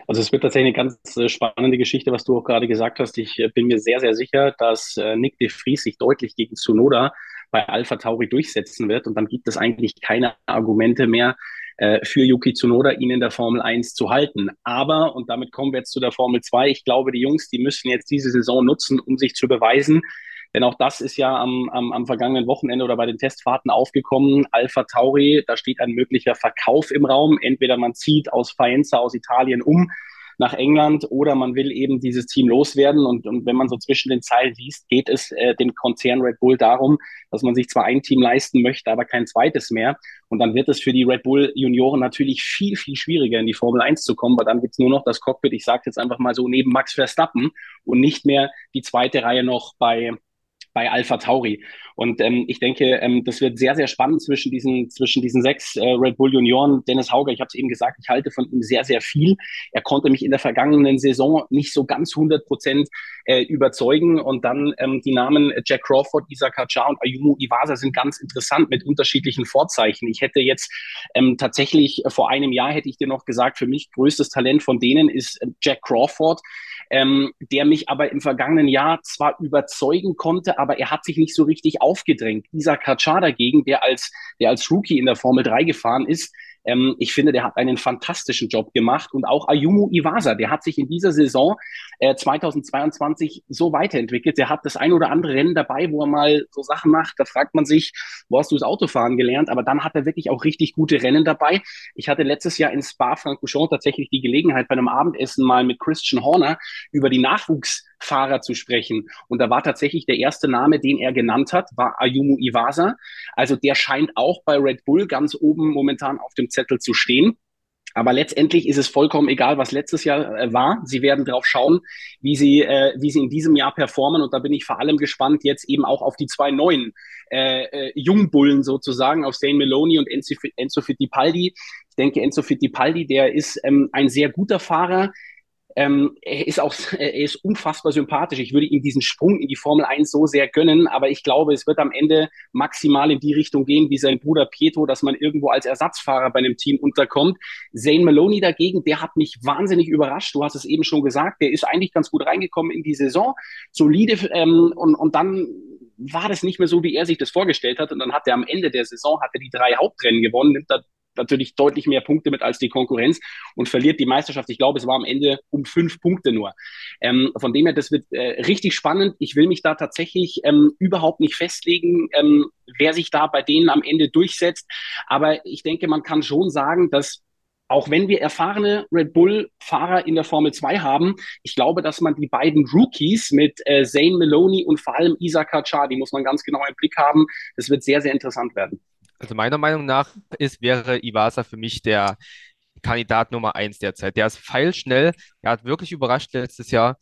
Also es wird tatsächlich eine ganz äh, spannende Geschichte, was du auch gerade gesagt hast. Ich äh, bin mir sehr, sehr sicher, dass äh, Nick de Vries sich deutlich gegen Tsunoda bei Alpha Tauri durchsetzen wird. Und dann gibt es eigentlich keine Argumente mehr äh, für Yuki Tsunoda, ihn in der Formel 1 zu halten. Aber, und damit kommen wir jetzt zu der Formel 2, ich glaube, die Jungs, die müssen jetzt diese Saison nutzen, um sich zu beweisen. Denn auch das ist ja am, am, am vergangenen Wochenende oder bei den Testfahrten aufgekommen. Alpha Tauri, da steht ein möglicher Verkauf im Raum. Entweder man zieht aus Faenza aus Italien um nach England oder man will eben dieses Team loswerden. Und, und wenn man so zwischen den Zeilen liest, geht es äh, dem Konzern Red Bull darum, dass man sich zwar ein Team leisten möchte, aber kein zweites mehr. Und dann wird es für die Red Bull Junioren natürlich viel, viel schwieriger, in die Formel 1 zu kommen, weil dann gibt's nur noch das Cockpit, ich sage jetzt einfach mal so, neben Max Verstappen und nicht mehr die zweite Reihe noch bei bei Alpha Tauri. Und ähm, ich denke, ähm, das wird sehr, sehr spannend zwischen diesen, zwischen diesen sechs äh, Red Bull Junioren. Dennis Hauger, ich habe es eben gesagt, ich halte von ihm sehr, sehr viel. Er konnte mich in der vergangenen Saison nicht so ganz 100 Prozent äh, überzeugen. Und dann ähm, die Namen Jack Crawford, Isaac Kacar und Ayumu Iwasa sind ganz interessant mit unterschiedlichen Vorzeichen. Ich hätte jetzt ähm, tatsächlich äh, vor einem Jahr hätte ich dir noch gesagt, für mich größtes Talent von denen ist äh, Jack Crawford ähm, der mich aber im vergangenen Jahr zwar überzeugen konnte, aber er hat sich nicht so richtig aufgedrängt. Isaac Kacar dagegen, der als, der als Rookie in der Formel 3 gefahren ist, ähm, ich finde, der hat einen fantastischen Job gemacht und auch Ayumu Iwasa, der hat sich in dieser Saison äh, 2022 so weiterentwickelt. Der hat das ein oder andere Rennen dabei, wo er mal so Sachen macht. Da fragt man sich, wo hast du das Autofahren gelernt? Aber dann hat er wirklich auch richtig gute Rennen dabei. Ich hatte letztes Jahr in Spa-Francorchamps tatsächlich die Gelegenheit, bei einem Abendessen mal mit Christian Horner über die Nachwuchs Fahrer zu sprechen. Und da war tatsächlich der erste Name, den er genannt hat, war Ayumu Iwasa. Also der scheint auch bei Red Bull ganz oben momentan auf dem Zettel zu stehen. Aber letztendlich ist es vollkommen egal, was letztes Jahr äh, war. Sie werden drauf schauen, wie sie, äh, wie sie in diesem Jahr performen. Und da bin ich vor allem gespannt jetzt eben auch auf die zwei neuen äh, äh, Jungbullen sozusagen, auf Zane Meloni und Enzo, Enzo Fittipaldi. Ich denke, Enzo Fittipaldi, der ist ähm, ein sehr guter Fahrer ähm, er ist auch, er ist unfassbar sympathisch. Ich würde ihm diesen Sprung in die Formel 1 so sehr gönnen, aber ich glaube, es wird am Ende maximal in die Richtung gehen, wie sein Bruder Pietro, dass man irgendwo als Ersatzfahrer bei einem Team unterkommt. Zane Maloney dagegen, der hat mich wahnsinnig überrascht. Du hast es eben schon gesagt, der ist eigentlich ganz gut reingekommen in die Saison, solide ähm, und, und dann war das nicht mehr so, wie er sich das vorgestellt hat. Und dann hat er am Ende der Saison hat er die drei Hauptrennen gewonnen, nimmt da natürlich deutlich mehr Punkte mit als die Konkurrenz und verliert die Meisterschaft. Ich glaube, es war am Ende um fünf Punkte nur. Ähm, von dem her, das wird äh, richtig spannend. Ich will mich da tatsächlich ähm, überhaupt nicht festlegen, ähm, wer sich da bei denen am Ende durchsetzt. Aber ich denke, man kann schon sagen, dass auch wenn wir erfahrene Red Bull-Fahrer in der Formel 2 haben, ich glaube, dass man die beiden Rookies mit äh, Zane Maloney und vor allem Isaac Kacar, die muss man ganz genau im Blick haben. Das wird sehr, sehr interessant werden. Also meiner Meinung nach ist, wäre Iwasa für mich der Kandidat Nummer eins derzeit. Der ist feilschnell, er hat wirklich überrascht letztes Jahr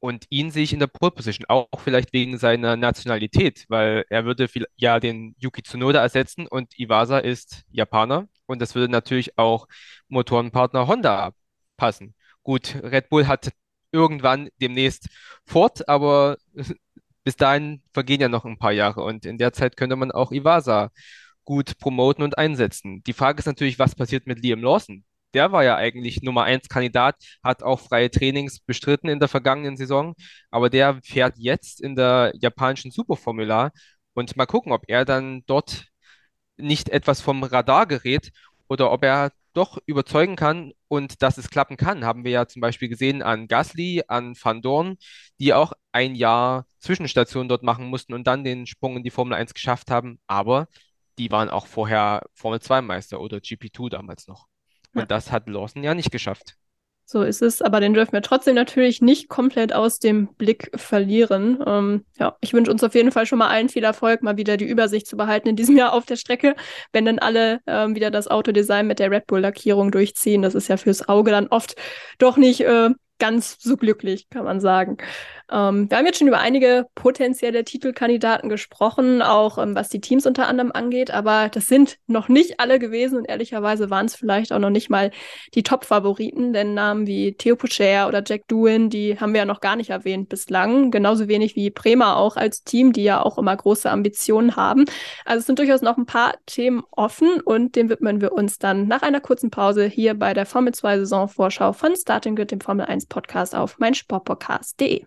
und ihn sehe ich in der Pole Position, auch vielleicht wegen seiner Nationalität, weil er würde viel, ja den Yuki Tsunoda ersetzen und Iwasa ist Japaner und das würde natürlich auch Motorenpartner Honda passen. Gut, Red Bull hat irgendwann demnächst Ford, aber bis dahin vergehen ja noch ein paar Jahre und in der Zeit könnte man auch Iwasa gut promoten und einsetzen. Die Frage ist natürlich, was passiert mit Liam Lawson? Der war ja eigentlich Nummer 1 Kandidat, hat auch freie Trainings bestritten in der vergangenen Saison, aber der fährt jetzt in der japanischen Superformula und mal gucken, ob er dann dort nicht etwas vom Radar gerät oder ob er doch überzeugen kann und dass es klappen kann, haben wir ja zum Beispiel gesehen an Gasly, an Van Dorn, die auch ein Jahr Zwischenstation dort machen mussten und dann den Sprung in die Formel 1 geschafft haben. Aber die waren auch vorher Formel 2 Meister oder GP2 damals noch. Und ja. das hat Lawson ja nicht geschafft. So ist es, aber den dürfen wir trotzdem natürlich nicht komplett aus dem Blick verlieren. Ähm, ja, ich wünsche uns auf jeden Fall schon mal allen viel Erfolg, mal wieder die Übersicht zu behalten in diesem Jahr auf der Strecke, wenn dann alle ähm, wieder das Autodesign mit der Red Bull-Lackierung durchziehen. Das ist ja fürs Auge dann oft doch nicht äh, ganz so glücklich, kann man sagen. Ähm, wir haben jetzt schon über einige potenzielle Titelkandidaten gesprochen, auch ähm, was die Teams unter anderem angeht, aber das sind noch nicht alle gewesen und ehrlicherweise waren es vielleicht auch noch nicht mal die Top-Favoriten, denn Namen wie Theo Pocher oder Jack Doohan, die haben wir ja noch gar nicht erwähnt bislang, genauso wenig wie Bremer auch als Team, die ja auch immer große Ambitionen haben. Also es sind durchaus noch ein paar Themen offen und dem widmen wir uns dann nach einer kurzen Pause hier bei der Formel 2 Saisonvorschau von Starting Grid, dem Formel 1 Podcast auf meinsportpodcast.de.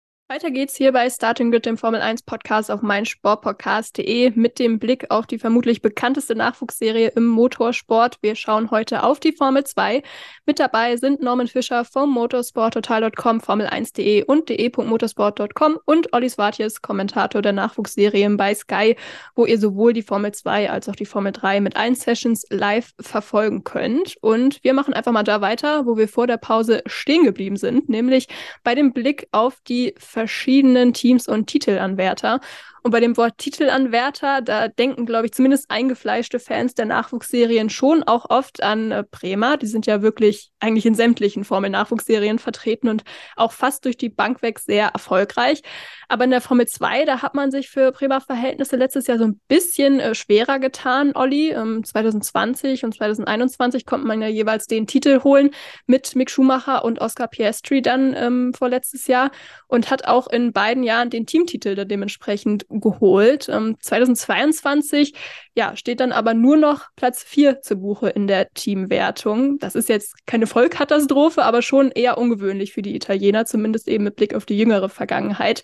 Weiter geht's hier bei Starting Grid, dem Formel 1 Podcast auf meinsportpodcast.de mit dem Blick auf die vermutlich bekannteste Nachwuchsserie im Motorsport. Wir schauen heute auf die Formel 2. Mit dabei sind Norman Fischer vom motorsporttotal.com, Formel1.de und de.motorsport.com und Olli Swartjes, Kommentator der Nachwuchsserien bei Sky, wo ihr sowohl die Formel 2 als auch die Formel 3 mit allen Sessions live verfolgen könnt. Und wir machen einfach mal da weiter, wo wir vor der Pause stehen geblieben sind, nämlich bei dem Blick auf die verschiedenen Teams und Titelanwärter. Und bei dem Wort Titelanwärter, da denken, glaube ich, zumindest eingefleischte Fans der Nachwuchsserien schon auch oft an äh, Bremer. Die sind ja wirklich eigentlich in sämtlichen Formel-Nachwuchsserien vertreten und auch fast durch die Bank weg sehr erfolgreich. Aber in der Formel 2, da hat man sich für Bremer Verhältnisse letztes Jahr so ein bisschen äh, schwerer getan, Olli. Ähm, 2020 und 2021 konnte man ja jeweils den Titel holen mit Mick Schumacher und Oscar Piastri dann ähm, vorletztes Jahr und hat auch in beiden Jahren den Teamtitel da dementsprechend geholt. Ähm, 2022 ja, steht dann aber nur noch Platz 4 zu Buche in der Teamwertung. Das ist jetzt keine Vollkatastrophe, aber schon eher ungewöhnlich für die Italiener, zumindest eben mit Blick auf die jüngere Vergangenheit.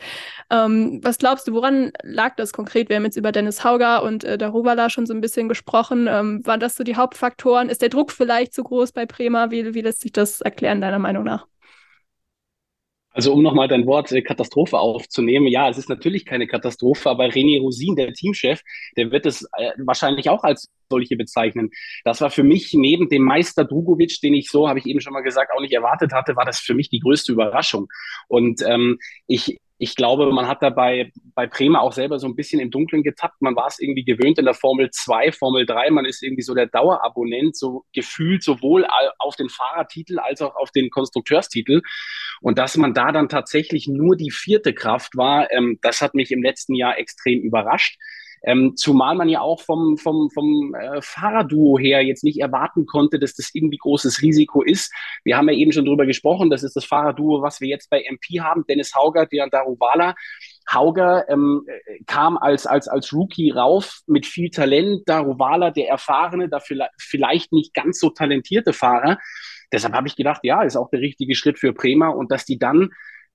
Ähm, was glaubst du, woran lag das konkret? Wir haben jetzt über Dennis Hauger und äh, Daruvala schon so ein bisschen gesprochen. Ähm, waren das so die Hauptfaktoren? Ist der Druck vielleicht zu groß bei Prema? Wie, wie lässt sich das erklären, deiner Meinung nach? Also um nochmal dein Wort äh, Katastrophe aufzunehmen, ja, es ist natürlich keine Katastrophe, aber René Rosin, der Teamchef, der wird es äh, wahrscheinlich auch als solche bezeichnen. Das war für mich neben dem Meister Drugovic, den ich so, habe ich eben schon mal gesagt, auch nicht erwartet hatte, war das für mich die größte Überraschung. Und ähm, ich, ich glaube, man hat dabei bei Bremer auch selber so ein bisschen im Dunkeln getappt. Man war es irgendwie gewöhnt in der Formel 2, Formel 3. Man ist irgendwie so der Dauerabonnent, so gefühlt sowohl auf den Fahrertitel als auch auf den Konstrukteurstitel. Und dass man da dann tatsächlich nur die vierte Kraft war, ähm, das hat mich im letzten Jahr extrem überrascht. Ähm, zumal man ja auch vom, vom, vom äh, Fahrerduo her jetzt nicht erwarten konnte, dass das irgendwie großes Risiko ist. Wir haben ja eben schon drüber gesprochen, das ist das Fahrerduo, was wir jetzt bei MP haben, Dennis Hauger, Dejan Daruvala. Hauger ähm, kam als, als, als Rookie rauf mit viel Talent, Daruvala, der erfahrene, dafür vielleicht nicht ganz so talentierte Fahrer. Deshalb habe ich gedacht, ja, ist auch der richtige Schritt für Bremer und dass die dann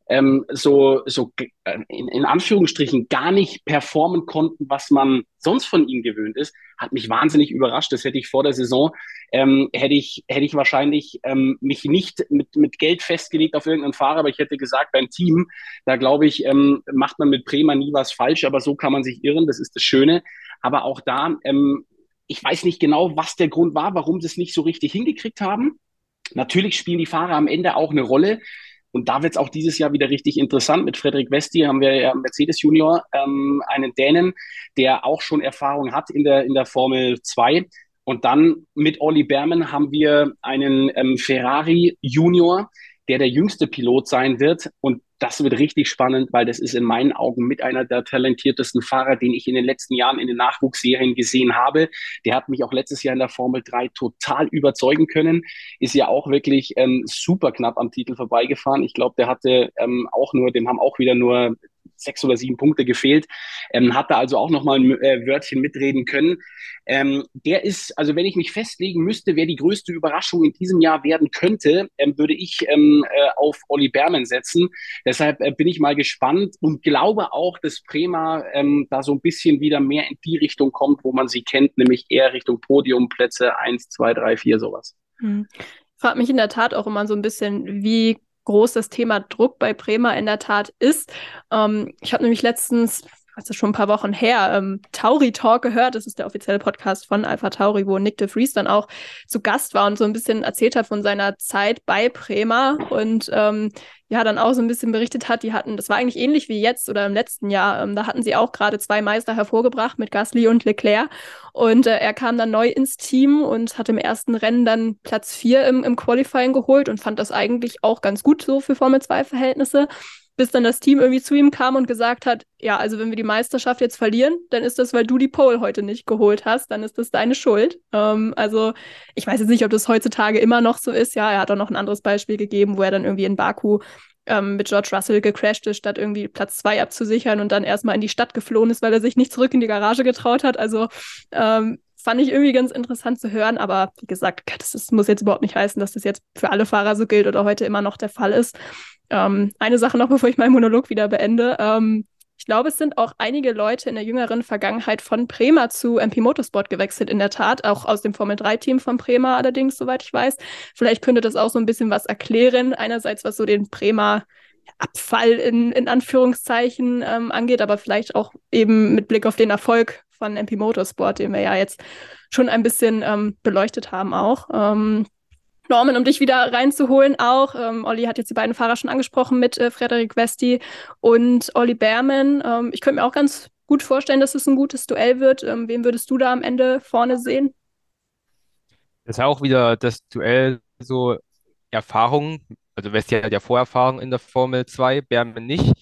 ähm, so, so äh, in, in Anführungsstrichen gar nicht performen konnten, was man sonst von ihnen gewöhnt ist, hat mich wahnsinnig überrascht. Das hätte ich vor der Saison, ähm, hätte ich, hätte ich wahrscheinlich ähm, mich nicht mit, mit Geld festgelegt auf irgendeinen Fahrer, aber ich hätte gesagt, beim Team, da glaube ich, ähm, macht man mit Bremer nie was falsch, aber so kann man sich irren, das ist das Schöne. Aber auch da, ähm, ich weiß nicht genau, was der Grund war, warum sie es nicht so richtig hingekriegt haben. Natürlich spielen die Fahrer am Ende auch eine Rolle. Und da wird es auch dieses Jahr wieder richtig interessant. Mit Frederik Westi haben wir ja Mercedes Junior, ähm, einen Dänen, der auch schon Erfahrung hat in der, in der Formel 2. Und dann mit Olli Berman haben wir einen ähm, Ferrari Junior, der der jüngste Pilot sein wird. Und das wird richtig spannend, weil das ist in meinen Augen mit einer der talentiertesten Fahrer, den ich in den letzten Jahren in den Nachwuchsserien gesehen habe. Der hat mich auch letztes Jahr in der Formel 3 total überzeugen können. Ist ja auch wirklich ähm, super knapp am Titel vorbeigefahren. Ich glaube, der hatte ähm, auch nur, dem haben auch wieder nur sechs oder sieben Punkte gefehlt, ähm, hat da also auch nochmal ein äh, Wörtchen mitreden können. Ähm, der ist, also wenn ich mich festlegen müsste, wer die größte Überraschung in diesem Jahr werden könnte, ähm, würde ich ähm, äh, auf Olli Berman setzen. Deshalb äh, bin ich mal gespannt und glaube auch, dass Prema ähm, da so ein bisschen wieder mehr in die Richtung kommt, wo man sie kennt, nämlich eher Richtung Podiumplätze eins, zwei, drei, vier, sowas. Hm. Ich frage mich in der Tat auch immer so ein bisschen, wie groß Thema Druck bei Bremer in der Tat ist. Ähm, ich habe nämlich letztens, das ist schon ein paar Wochen her, ähm, Tauri Talk gehört. Das ist der offizielle Podcast von Alpha Tauri, wo Nick de Vries dann auch zu Gast war und so ein bisschen erzählt hat von seiner Zeit bei Bremer und ähm, ja, dann auch so ein bisschen berichtet hat, die hatten, das war eigentlich ähnlich wie jetzt oder im letzten Jahr, ähm, da hatten sie auch gerade zwei Meister hervorgebracht mit Gasly und Leclerc. Und äh, er kam dann neu ins Team und hat im ersten Rennen dann Platz vier im, im Qualifying geholt und fand das eigentlich auch ganz gut so für Formel 2 Verhältnisse bis dann das Team irgendwie zu ihm kam und gesagt hat, ja, also wenn wir die Meisterschaft jetzt verlieren, dann ist das, weil du die Pole heute nicht geholt hast, dann ist das deine Schuld. Ähm, also ich weiß jetzt nicht, ob das heutzutage immer noch so ist. Ja, er hat auch noch ein anderes Beispiel gegeben, wo er dann irgendwie in Baku ähm, mit George Russell gecrashed ist, statt irgendwie Platz zwei abzusichern und dann erstmal in die Stadt geflohen ist, weil er sich nicht zurück in die Garage getraut hat. Also ähm, fand ich irgendwie ganz interessant zu hören, aber wie gesagt, das, das, muss jetzt überhaupt nicht heißen, dass das jetzt für alle Fahrer so gilt oder heute immer noch der Fall ist. Ähm, eine Sache noch, bevor ich meinen Monolog wieder beende. Ähm, ich glaube, es sind auch einige Leute in der jüngeren Vergangenheit von Prema zu MP Motorsport gewechselt, in der Tat, auch aus dem Formel-3-Team von Prema allerdings, soweit ich weiß. Vielleicht könnte das auch so ein bisschen was erklären. Einerseits, was so den Prema Abfall in, in Anführungszeichen ähm, angeht, aber vielleicht auch eben mit Blick auf den Erfolg von MP Motorsport, den wir ja jetzt schon ein bisschen ähm, beleuchtet haben auch. Ähm, Norman, um dich wieder reinzuholen auch. Ähm, Olli hat jetzt die beiden Fahrer schon angesprochen mit äh, Frederik Westi und Olli Berman. Ähm, ich könnte mir auch ganz gut vorstellen, dass es ein gutes Duell wird. Ähm, wen würdest du da am Ende vorne sehen? Das ist ja auch wieder das Duell so Erfahrung. Also Westi hat ja Vorerfahrung in der Formel 2, Berman nicht.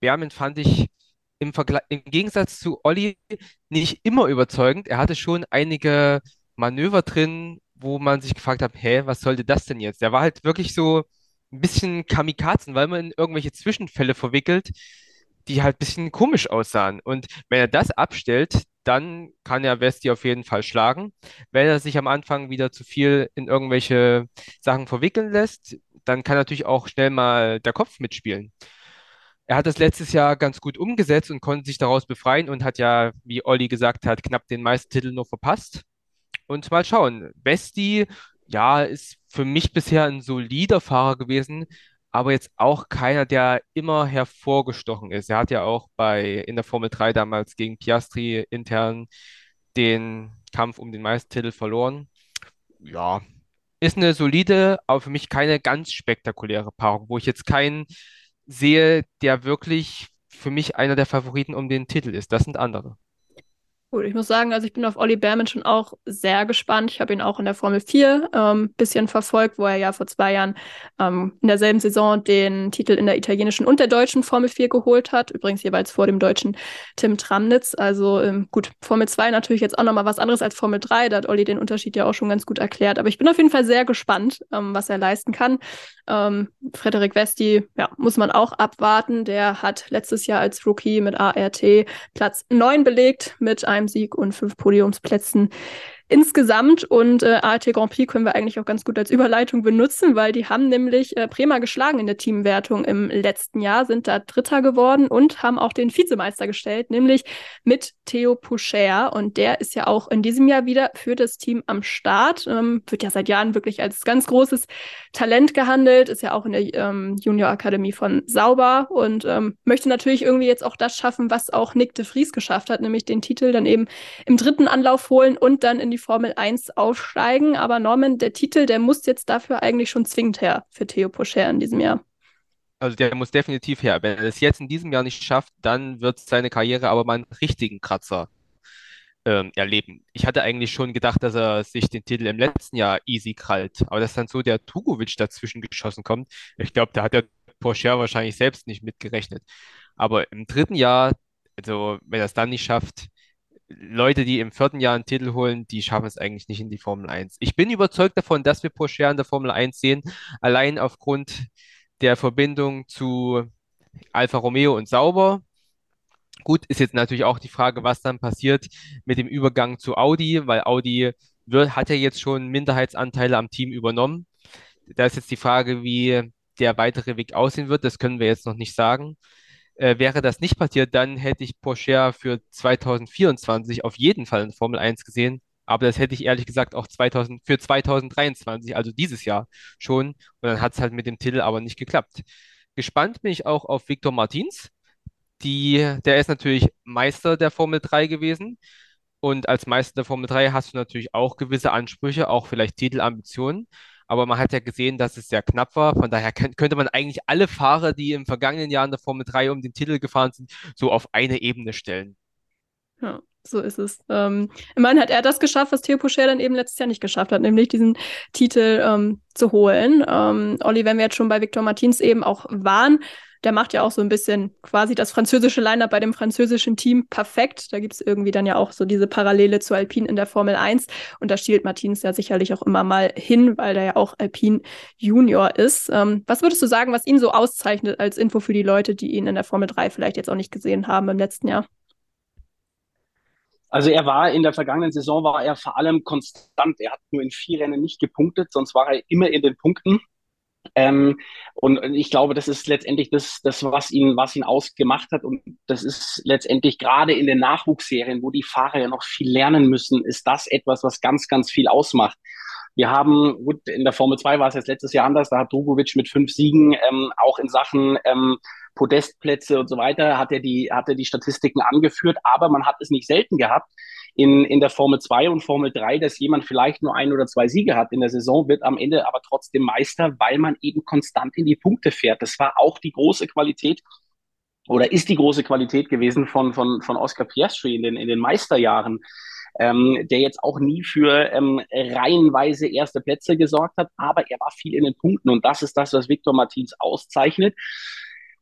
Berman fand ich im im Gegensatz zu Olli nicht immer überzeugend. Er hatte schon einige Manöver drin, wo man sich gefragt hat, hä, was sollte das denn jetzt? Der war halt wirklich so ein bisschen Kamikazen, weil man in irgendwelche Zwischenfälle verwickelt, die halt ein bisschen komisch aussahen. Und wenn er das abstellt, dann kann er Westi auf jeden Fall schlagen. Wenn er sich am Anfang wieder zu viel in irgendwelche Sachen verwickeln lässt, dann kann natürlich auch schnell mal der Kopf mitspielen. Er hat das letztes Jahr ganz gut umgesetzt und konnte sich daraus befreien und hat ja, wie Olli gesagt hat, knapp den meisten Titel nur verpasst. Und mal schauen. Besti, ja, ist für mich bisher ein solider Fahrer gewesen, aber jetzt auch keiner, der immer hervorgestochen ist. Er hat ja auch bei in der Formel 3 damals gegen Piastri intern den Kampf um den Meistertitel verloren. Ja, ist eine solide, aber für mich keine ganz spektakuläre Paarung, wo ich jetzt keinen sehe, der wirklich für mich einer der Favoriten um den Titel ist. Das sind andere. Gut, ich muss sagen, also ich bin auf Olli Berman schon auch sehr gespannt. Ich habe ihn auch in der Formel 4 ein ähm, bisschen verfolgt, wo er ja vor zwei Jahren ähm, in derselben Saison den Titel in der italienischen und der deutschen Formel 4 geholt hat. Übrigens jeweils vor dem deutschen Tim Tramnitz. Also ähm, gut, Formel 2 natürlich jetzt auch nochmal was anderes als Formel 3. Da hat Olli den Unterschied ja auch schon ganz gut erklärt. Aber ich bin auf jeden Fall sehr gespannt, ähm, was er leisten kann. Ähm, Frederik Vesti, ja, muss man auch abwarten. Der hat letztes Jahr als Rookie mit ART Platz 9 belegt mit einem Sieg und fünf Podiumsplätzen insgesamt. Und äh, ART Grand Prix können wir eigentlich auch ganz gut als Überleitung benutzen, weil die haben nämlich äh, Bremer geschlagen in der Teamwertung im letzten Jahr, sind da Dritter geworden und haben auch den Vizemeister gestellt, nämlich mit Theo Poucher. Und der ist ja auch in diesem Jahr wieder für das Team am Start. Ähm, wird ja seit Jahren wirklich als ganz großes Talent gehandelt, ist ja auch in der ähm, Junior Akademie von Sauber und ähm, möchte natürlich irgendwie jetzt auch das schaffen, was auch Nick de Vries geschafft hat, nämlich den Titel dann eben im dritten Anlauf holen und dann in die Formel 1 aufsteigen. Aber Norman, der Titel, der muss jetzt dafür eigentlich schon zwingend her für Theo Pocher in diesem Jahr. Also der muss definitiv her. Wenn er es jetzt in diesem Jahr nicht schafft, dann wird seine Karriere aber mal einen richtigen Kratzer ähm, erleben. Ich hatte eigentlich schon gedacht, dass er sich den Titel im letzten Jahr easy krallt. Aber dass dann so der Tugovic dazwischen geschossen kommt, ich glaube, da hat der Porsche wahrscheinlich selbst nicht mitgerechnet. Aber im dritten Jahr, also wenn er es dann nicht schafft, Leute, die im vierten Jahr einen Titel holen, die schaffen es eigentlich nicht in die Formel 1. Ich bin überzeugt davon, dass wir Porsche in der Formel 1 sehen, allein aufgrund der Verbindung zu Alfa Romeo und Sauber. Gut, ist jetzt natürlich auch die Frage, was dann passiert mit dem Übergang zu Audi, weil Audi wird, hat ja jetzt schon Minderheitsanteile am Team übernommen. Da ist jetzt die Frage, wie der weitere Weg aussehen wird. Das können wir jetzt noch nicht sagen. Äh, wäre das nicht passiert, dann hätte ich Porsche für 2024 auf jeden Fall in Formel 1 gesehen. Aber das hätte ich ehrlich gesagt auch 2000, für 2023, also dieses Jahr schon. Und dann hat es halt mit dem Titel aber nicht geklappt. Gespannt bin ich auch auf Victor Martins. Die, der ist natürlich Meister der Formel 3 gewesen. Und als Meister der Formel 3 hast du natürlich auch gewisse Ansprüche, auch vielleicht Titelambitionen aber man hat ja gesehen, dass es sehr knapp war. Von daher könnte man eigentlich alle Fahrer, die im vergangenen Jahr in der Formel 3 um den Titel gefahren sind, so auf eine Ebene stellen. Ja, so ist es. Ähm, immerhin hat er das geschafft, was Theo Pocher dann eben letztes Jahr nicht geschafft hat, nämlich diesen Titel ähm, zu holen. Ähm, Olli, wenn wir jetzt schon bei Victor Martins eben auch waren, der macht ja auch so ein bisschen quasi das französische Line-Up bei dem französischen Team perfekt. Da gibt es irgendwie dann ja auch so diese Parallele zu Alpine in der Formel 1. Und da stiehlt Martins ja sicherlich auch immer mal hin, weil der ja auch Alpine Junior ist. Ähm, was würdest du sagen, was ihn so auszeichnet als Info für die Leute, die ihn in der Formel 3 vielleicht jetzt auch nicht gesehen haben im letzten Jahr? Also er war in der vergangenen Saison war er vor allem konstant. Er hat nur in vier Rennen nicht gepunktet, sonst war er immer in den Punkten. Ähm, und ich glaube, das ist letztendlich das, das was ihn, was ihn ausgemacht hat. Und das ist letztendlich gerade in den Nachwuchsserien, wo die Fahrer ja noch viel lernen müssen, ist das etwas, was ganz, ganz viel ausmacht. Wir haben, gut, in der Formel 2 war es jetzt letztes Jahr anders, da hat Drogovic mit fünf Siegen ähm, auch in Sachen ähm, Podestplätze und so weiter, hat er die, hat er die Statistiken angeführt, aber man hat es nicht selten gehabt in, in der Formel 2 und Formel 3, dass jemand vielleicht nur ein oder zwei Siege hat in der Saison, wird am Ende aber trotzdem Meister, weil man eben konstant in die Punkte fährt. Das war auch die große Qualität oder ist die große Qualität gewesen von, von, von Oscar Piastri in den, in den Meisterjahren. Ähm, der jetzt auch nie für ähm, reihenweise erste Plätze gesorgt hat, aber er war viel in den Punkten und das ist das, was Victor Martins auszeichnet.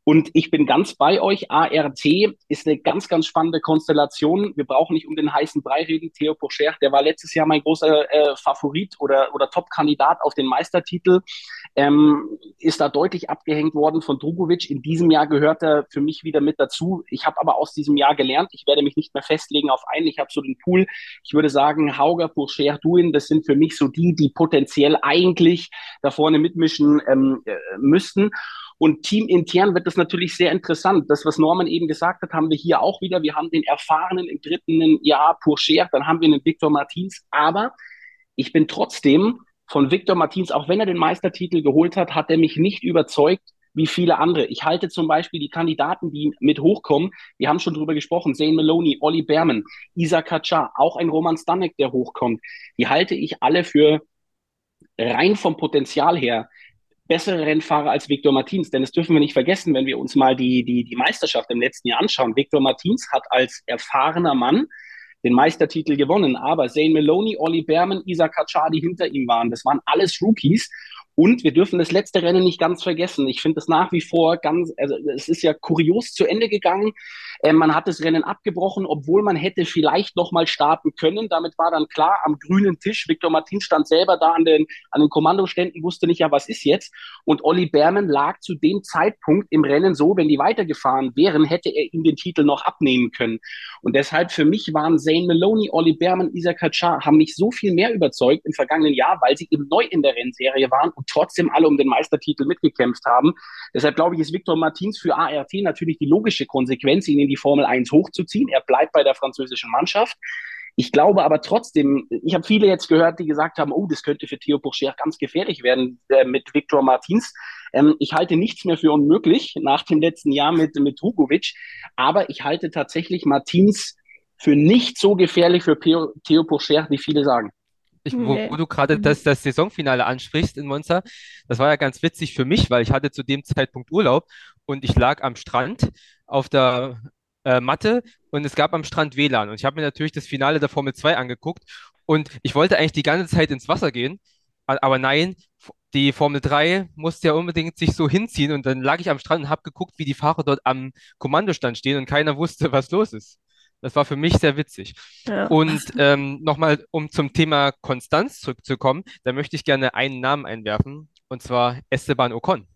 Und ich bin ganz bei euch. ART ist eine ganz, ganz spannende Konstellation. Wir brauchen nicht um den heißen Brei reden. Theo Pocher, der war letztes Jahr mein großer äh, Favorit oder, oder Top-Kandidat auf den Meistertitel, ähm, ist da deutlich abgehängt worden von Drugovic. In diesem Jahr gehört er für mich wieder mit dazu. Ich habe aber aus diesem Jahr gelernt. Ich werde mich nicht mehr festlegen auf einen. Ich habe so den Pool. Ich würde sagen, Hauger, Pocher, Duin, das sind für mich so die, die potenziell eigentlich da vorne mitmischen ähm, äh, müssten. Und teamintern wird das natürlich sehr interessant. Das, was Norman eben gesagt hat, haben wir hier auch wieder. Wir haben den erfahrenen im dritten Jahr Pourcher, dann haben wir einen Victor Martins. Aber ich bin trotzdem von Victor Martins, auch wenn er den Meistertitel geholt hat, hat er mich nicht überzeugt, wie viele andere. Ich halte zum Beispiel die Kandidaten, die mit hochkommen, wir haben schon drüber gesprochen, Zane Maloney, Olli Berman, Isa Kaczar, auch ein Roman Stanek, der hochkommt, die halte ich alle für rein vom Potenzial her bessere Rennfahrer als Victor Martins. Denn das dürfen wir nicht vergessen, wenn wir uns mal die, die, die Meisterschaft im letzten Jahr anschauen. Victor Martins hat als erfahrener Mann den Meistertitel gewonnen. Aber Zane Maloney, Olli Berman, Isa Kaczar, die hinter ihm waren, das waren alles Rookies. Und wir dürfen das letzte Rennen nicht ganz vergessen. Ich finde es nach wie vor ganz, also es ist ja kurios zu Ende gegangen. Äh, man hat das Rennen abgebrochen, obwohl man hätte vielleicht noch mal starten können. Damit war dann klar am grünen Tisch. Viktor Martin stand selber da an den, an den Kommandoständen, wusste nicht, ja, was ist jetzt? Und Olli Berman lag zu dem Zeitpunkt im Rennen so, wenn die weitergefahren wären, hätte er ihm den Titel noch abnehmen können. Und deshalb für mich waren Zane Maloney, Olli Berman, Isaac Kaczar haben mich so viel mehr überzeugt im vergangenen Jahr, weil sie eben neu in der Rennserie waren und trotzdem alle um den Meistertitel mitgekämpft haben. Deshalb glaube ich, ist Victor Martins für ART natürlich die logische Konsequenz, ihn in die Formel 1 hochzuziehen. Er bleibt bei der französischen Mannschaft. Ich glaube aber trotzdem, ich habe viele jetzt gehört, die gesagt haben, oh, das könnte für Theo Pourcher ganz gefährlich werden äh, mit Victor Martins. Ähm, ich halte nichts mehr für unmöglich nach dem letzten Jahr mit, mit Hugovic, aber ich halte tatsächlich Martins für nicht so gefährlich für Theo, Theo Pourcher, wie viele sagen. Ich, wo, wo, du gerade mhm. das, das Saisonfinale ansprichst in Monza, das war ja ganz witzig für mich, weil ich hatte zu dem Zeitpunkt Urlaub und ich lag am Strand auf der äh, Matte und es gab am Strand WLAN. Und ich habe mir natürlich das Finale der Formel 2 angeguckt und ich wollte eigentlich die ganze Zeit ins Wasser gehen, aber nein, die Formel 3 musste ja unbedingt sich so hinziehen und dann lag ich am Strand und habe geguckt, wie die Fahrer dort am Kommandostand stehen und keiner wusste, was los ist. Das war für mich sehr witzig. Ja. Und ähm, nochmal, um zum Thema Konstanz zurückzukommen, da möchte ich gerne einen Namen einwerfen, und zwar Esteban Ocon.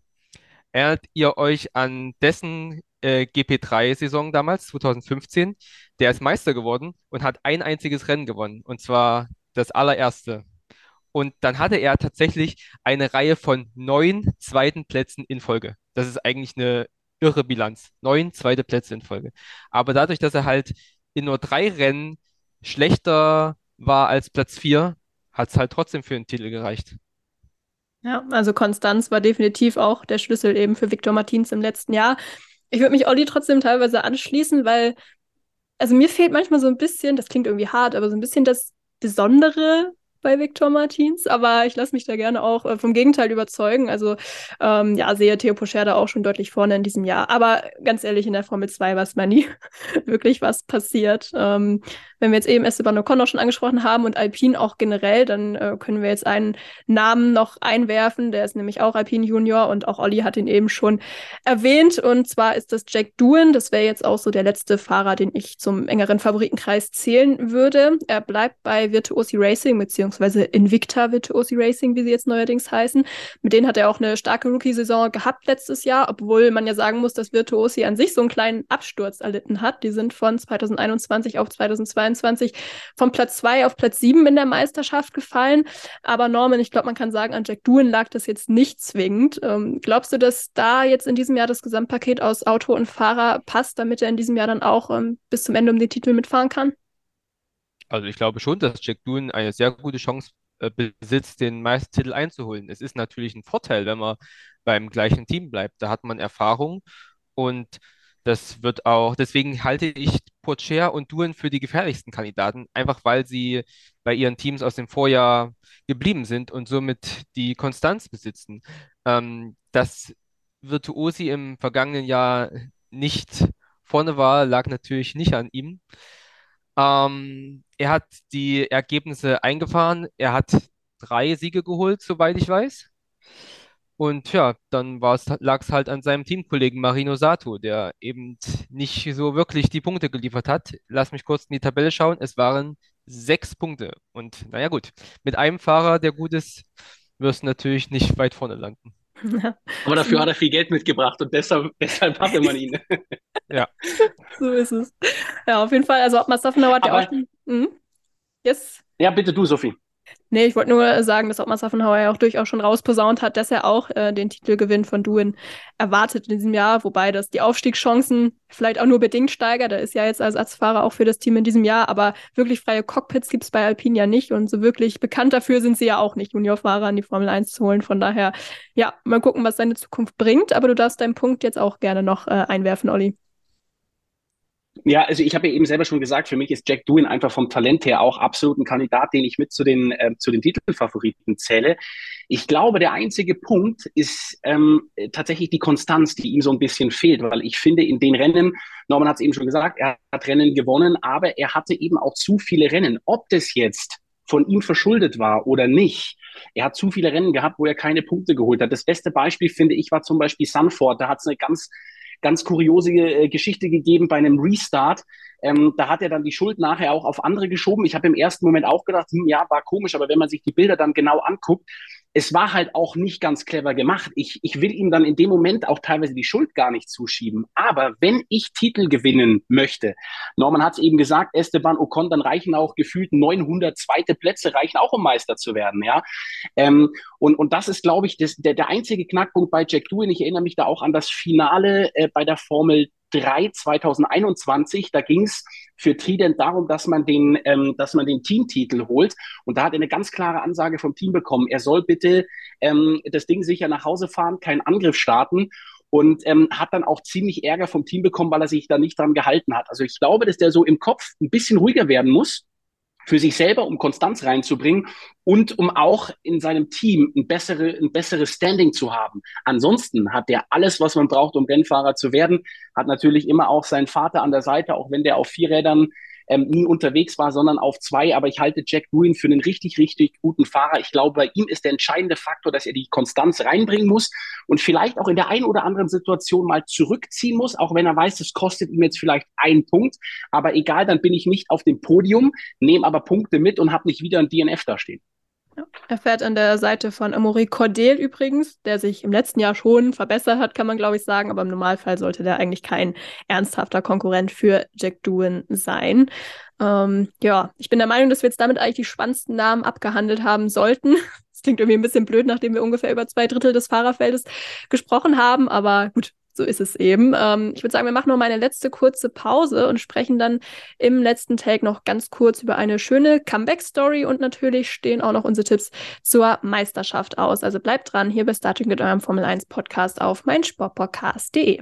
Erinnert ihr euch an dessen äh, GP3-Saison damals, 2015? Der ist Meister geworden und hat ein einziges Rennen gewonnen, und zwar das allererste. Und dann hatte er tatsächlich eine Reihe von neun zweiten Plätzen in Folge. Das ist eigentlich eine irre Bilanz. Neun zweite Plätze in Folge. Aber dadurch, dass er halt in nur drei Rennen schlechter war als Platz vier, hat es halt trotzdem für den Titel gereicht. Ja, also Konstanz war definitiv auch der Schlüssel eben für Viktor Martins im letzten Jahr. Ich würde mich Olli trotzdem teilweise anschließen, weil, also mir fehlt manchmal so ein bisschen, das klingt irgendwie hart, aber so ein bisschen das Besondere bei Viktor Martins, aber ich lasse mich da gerne auch äh, vom Gegenteil überzeugen. Also ähm, ja, sehe Theo Pocher da auch schon deutlich vorne in diesem Jahr. Aber ganz ehrlich, in der Formel 2 weiß man nie wirklich, was passiert. Ähm, wenn wir jetzt eben Esteban Ocon schon angesprochen haben und Alpine auch generell, dann äh, können wir jetzt einen Namen noch einwerfen. Der ist nämlich auch Alpine Junior und auch Olli hat ihn eben schon erwähnt. Und zwar ist das Jack Doohan. Das wäre jetzt auch so der letzte Fahrer, den ich zum engeren Favoritenkreis zählen würde. Er bleibt bei Virtuosi Racing beziehungsweise Invicta Virtuosi Racing, wie sie jetzt neuerdings heißen. Mit denen hat er auch eine starke Rookie-Saison gehabt letztes Jahr, obwohl man ja sagen muss, dass Virtuosi an sich so einen kleinen Absturz erlitten hat. Die sind von 2021 auf 2022 2022 von Platz zwei auf Platz sieben in der Meisterschaft gefallen. Aber Norman, ich glaube, man kann sagen, an Jack Doohan lag das jetzt nicht zwingend. Ähm, glaubst du, dass da jetzt in diesem Jahr das Gesamtpaket aus Auto und Fahrer passt, damit er in diesem Jahr dann auch ähm, bis zum Ende um den Titel mitfahren kann? Also ich glaube schon, dass Jack Doohan eine sehr gute Chance äh, besitzt, den Meistertitel einzuholen. Es ist natürlich ein Vorteil, wenn man beim gleichen Team bleibt. Da hat man Erfahrung und das wird auch, deswegen halte ich Pocher und Duen für die gefährlichsten Kandidaten, einfach weil sie bei ihren Teams aus dem Vorjahr geblieben sind und somit die Konstanz besitzen. Ähm, dass Virtuosi im vergangenen Jahr nicht vorne war, lag natürlich nicht an ihm. Ähm, er hat die Ergebnisse eingefahren. Er hat drei Siege geholt, soweit ich weiß. Und ja, dann lag es halt an seinem Teamkollegen Marino Sato, der eben nicht so wirklich die Punkte geliefert hat. Lass mich kurz in die Tabelle schauen. Es waren sechs Punkte. Und naja, gut, mit einem Fahrer, der gut ist, wirst du natürlich nicht weit vorne landen. Ja. Aber dafür hat er viel Geld mitgebracht und deshalb, deshalb hatte man ihn. ja. So ist es. Ja, auf jeden Fall. Also, Ottmar Staffenauer hat ja auch. Mhm. Yes. Ja, bitte du, Sophie. Nee, ich wollte nur sagen, dass Ottmar Saffenhauer ja auch durchaus schon rausposaunt hat, dass er auch äh, den Titelgewinn von Duin erwartet in diesem Jahr, wobei das die Aufstiegschancen vielleicht auch nur bedingt steigert. Er ist ja jetzt als Ersatzfahrer auch für das Team in diesem Jahr, aber wirklich freie Cockpits gibt es bei Alpine ja nicht und so wirklich bekannt dafür sind sie ja auch nicht, Juniorfahrer an die Formel 1 zu holen. Von daher, ja, mal gucken, was seine Zukunft bringt, aber du darfst deinen Punkt jetzt auch gerne noch äh, einwerfen, Olli. Ja, also ich habe ja eben selber schon gesagt, für mich ist Jack Doohan einfach vom Talent her auch absolut ein Kandidat, den ich mit zu den, äh, zu den Titelfavoriten zähle. Ich glaube, der einzige Punkt ist ähm, tatsächlich die Konstanz, die ihm so ein bisschen fehlt, weil ich finde, in den Rennen, Norman hat es eben schon gesagt, er hat Rennen gewonnen, aber er hatte eben auch zu viele Rennen. Ob das jetzt von ihm verschuldet war oder nicht. Er hat zu viele Rennen gehabt, wo er keine Punkte geholt hat. Das beste Beispiel, finde ich, war zum Beispiel Sanford. Da hat es eine ganz ganz kuriose äh, Geschichte gegeben bei einem Restart. Ähm, da hat er dann die Schuld nachher auch auf andere geschoben. Ich habe im ersten Moment auch gedacht, hm, ja, war komisch, aber wenn man sich die Bilder dann genau anguckt, es war halt auch nicht ganz clever gemacht. Ich, ich will ihm dann in dem Moment auch teilweise die Schuld gar nicht zuschieben. Aber wenn ich Titel gewinnen möchte, Norman hat es eben gesagt, Esteban Ocon, dann reichen auch gefühlt 900 zweite Plätze, reichen auch, um Meister zu werden. Ja, ähm, und, und das ist, glaube ich, das, der, der einzige Knackpunkt bei Jack Doohan. Ich erinnere mich da auch an das Finale äh, bei der Formel 3 2021. Da ging es für Trident darum, dass man den, ähm, dass man den Teamtitel holt. Und da hat er eine ganz klare Ansage vom Team bekommen. Er soll bitte ähm, das Ding sicher nach Hause fahren, keinen Angriff starten und ähm, hat dann auch ziemlich Ärger vom Team bekommen, weil er sich da nicht dran gehalten hat. Also ich glaube, dass der so im Kopf ein bisschen ruhiger werden muss für sich selber, um Konstanz reinzubringen und um auch in seinem Team ein, bessere, ein besseres Standing zu haben. Ansonsten hat der alles, was man braucht, um Rennfahrer zu werden, hat natürlich immer auch seinen Vater an der Seite, auch wenn der auf vier Rädern ähm, nie unterwegs war, sondern auf zwei. Aber ich halte Jack Green für einen richtig, richtig guten Fahrer. Ich glaube, bei ihm ist der entscheidende Faktor, dass er die Konstanz reinbringen muss und vielleicht auch in der einen oder anderen Situation mal zurückziehen muss, auch wenn er weiß, es kostet ihm jetzt vielleicht einen Punkt. Aber egal, dann bin ich nicht auf dem Podium, nehme aber Punkte mit und habe nicht wieder ein DNF da stehen. Ja, er fährt an der Seite von Amaury Cordel übrigens, der sich im letzten Jahr schon verbessert hat, kann man glaube ich sagen, aber im Normalfall sollte der eigentlich kein ernsthafter Konkurrent für Jack Doohan sein. Ähm, ja, ich bin der Meinung, dass wir jetzt damit eigentlich die spannendsten Namen abgehandelt haben sollten. Das klingt irgendwie ein bisschen blöd, nachdem wir ungefähr über zwei Drittel des Fahrerfeldes gesprochen haben, aber gut, so ist es eben. Ähm, ich würde sagen, wir machen noch mal eine letzte kurze Pause und sprechen dann im letzten Take noch ganz kurz über eine schöne Comeback-Story und natürlich stehen auch noch unsere Tipps zur Meisterschaft aus. Also bleibt dran hier bei Starting mit eurem Formel 1 Podcast auf meinsportpodcast.de.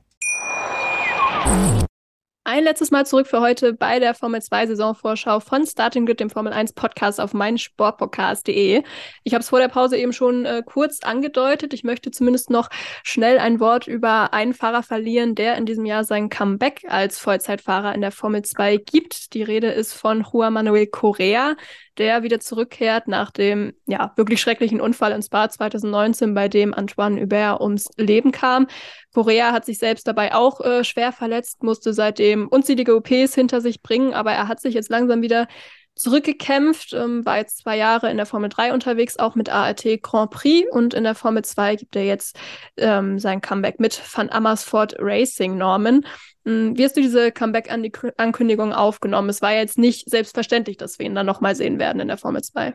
Ein letztes Mal zurück für heute bei der Formel 2 Saisonvorschau von Starting Grid, dem Formel 1 Podcast auf meinsportpodcast.de. Ich habe es vor der Pause eben schon äh, kurz angedeutet. Ich möchte zumindest noch schnell ein Wort über einen Fahrer verlieren, der in diesem Jahr sein Comeback als Vollzeitfahrer in der Formel 2 gibt. Die Rede ist von Juan Manuel Correa, der wieder zurückkehrt nach dem ja wirklich schrecklichen Unfall in Spa 2019, bei dem Antoine Hubert ums Leben kam. Korea hat sich selbst dabei auch äh, schwer verletzt, musste seitdem unzählige OPs hinter sich bringen, aber er hat sich jetzt langsam wieder zurückgekämpft, ähm, war jetzt zwei Jahre in der Formel 3 unterwegs, auch mit ART Grand Prix und in der Formel 2 gibt er jetzt ähm, sein Comeback mit Van Amersfoort Racing Norman. Ähm, wie hast du diese Comeback-Ankündigung aufgenommen? Es war jetzt nicht selbstverständlich, dass wir ihn dann nochmal sehen werden in der Formel 2.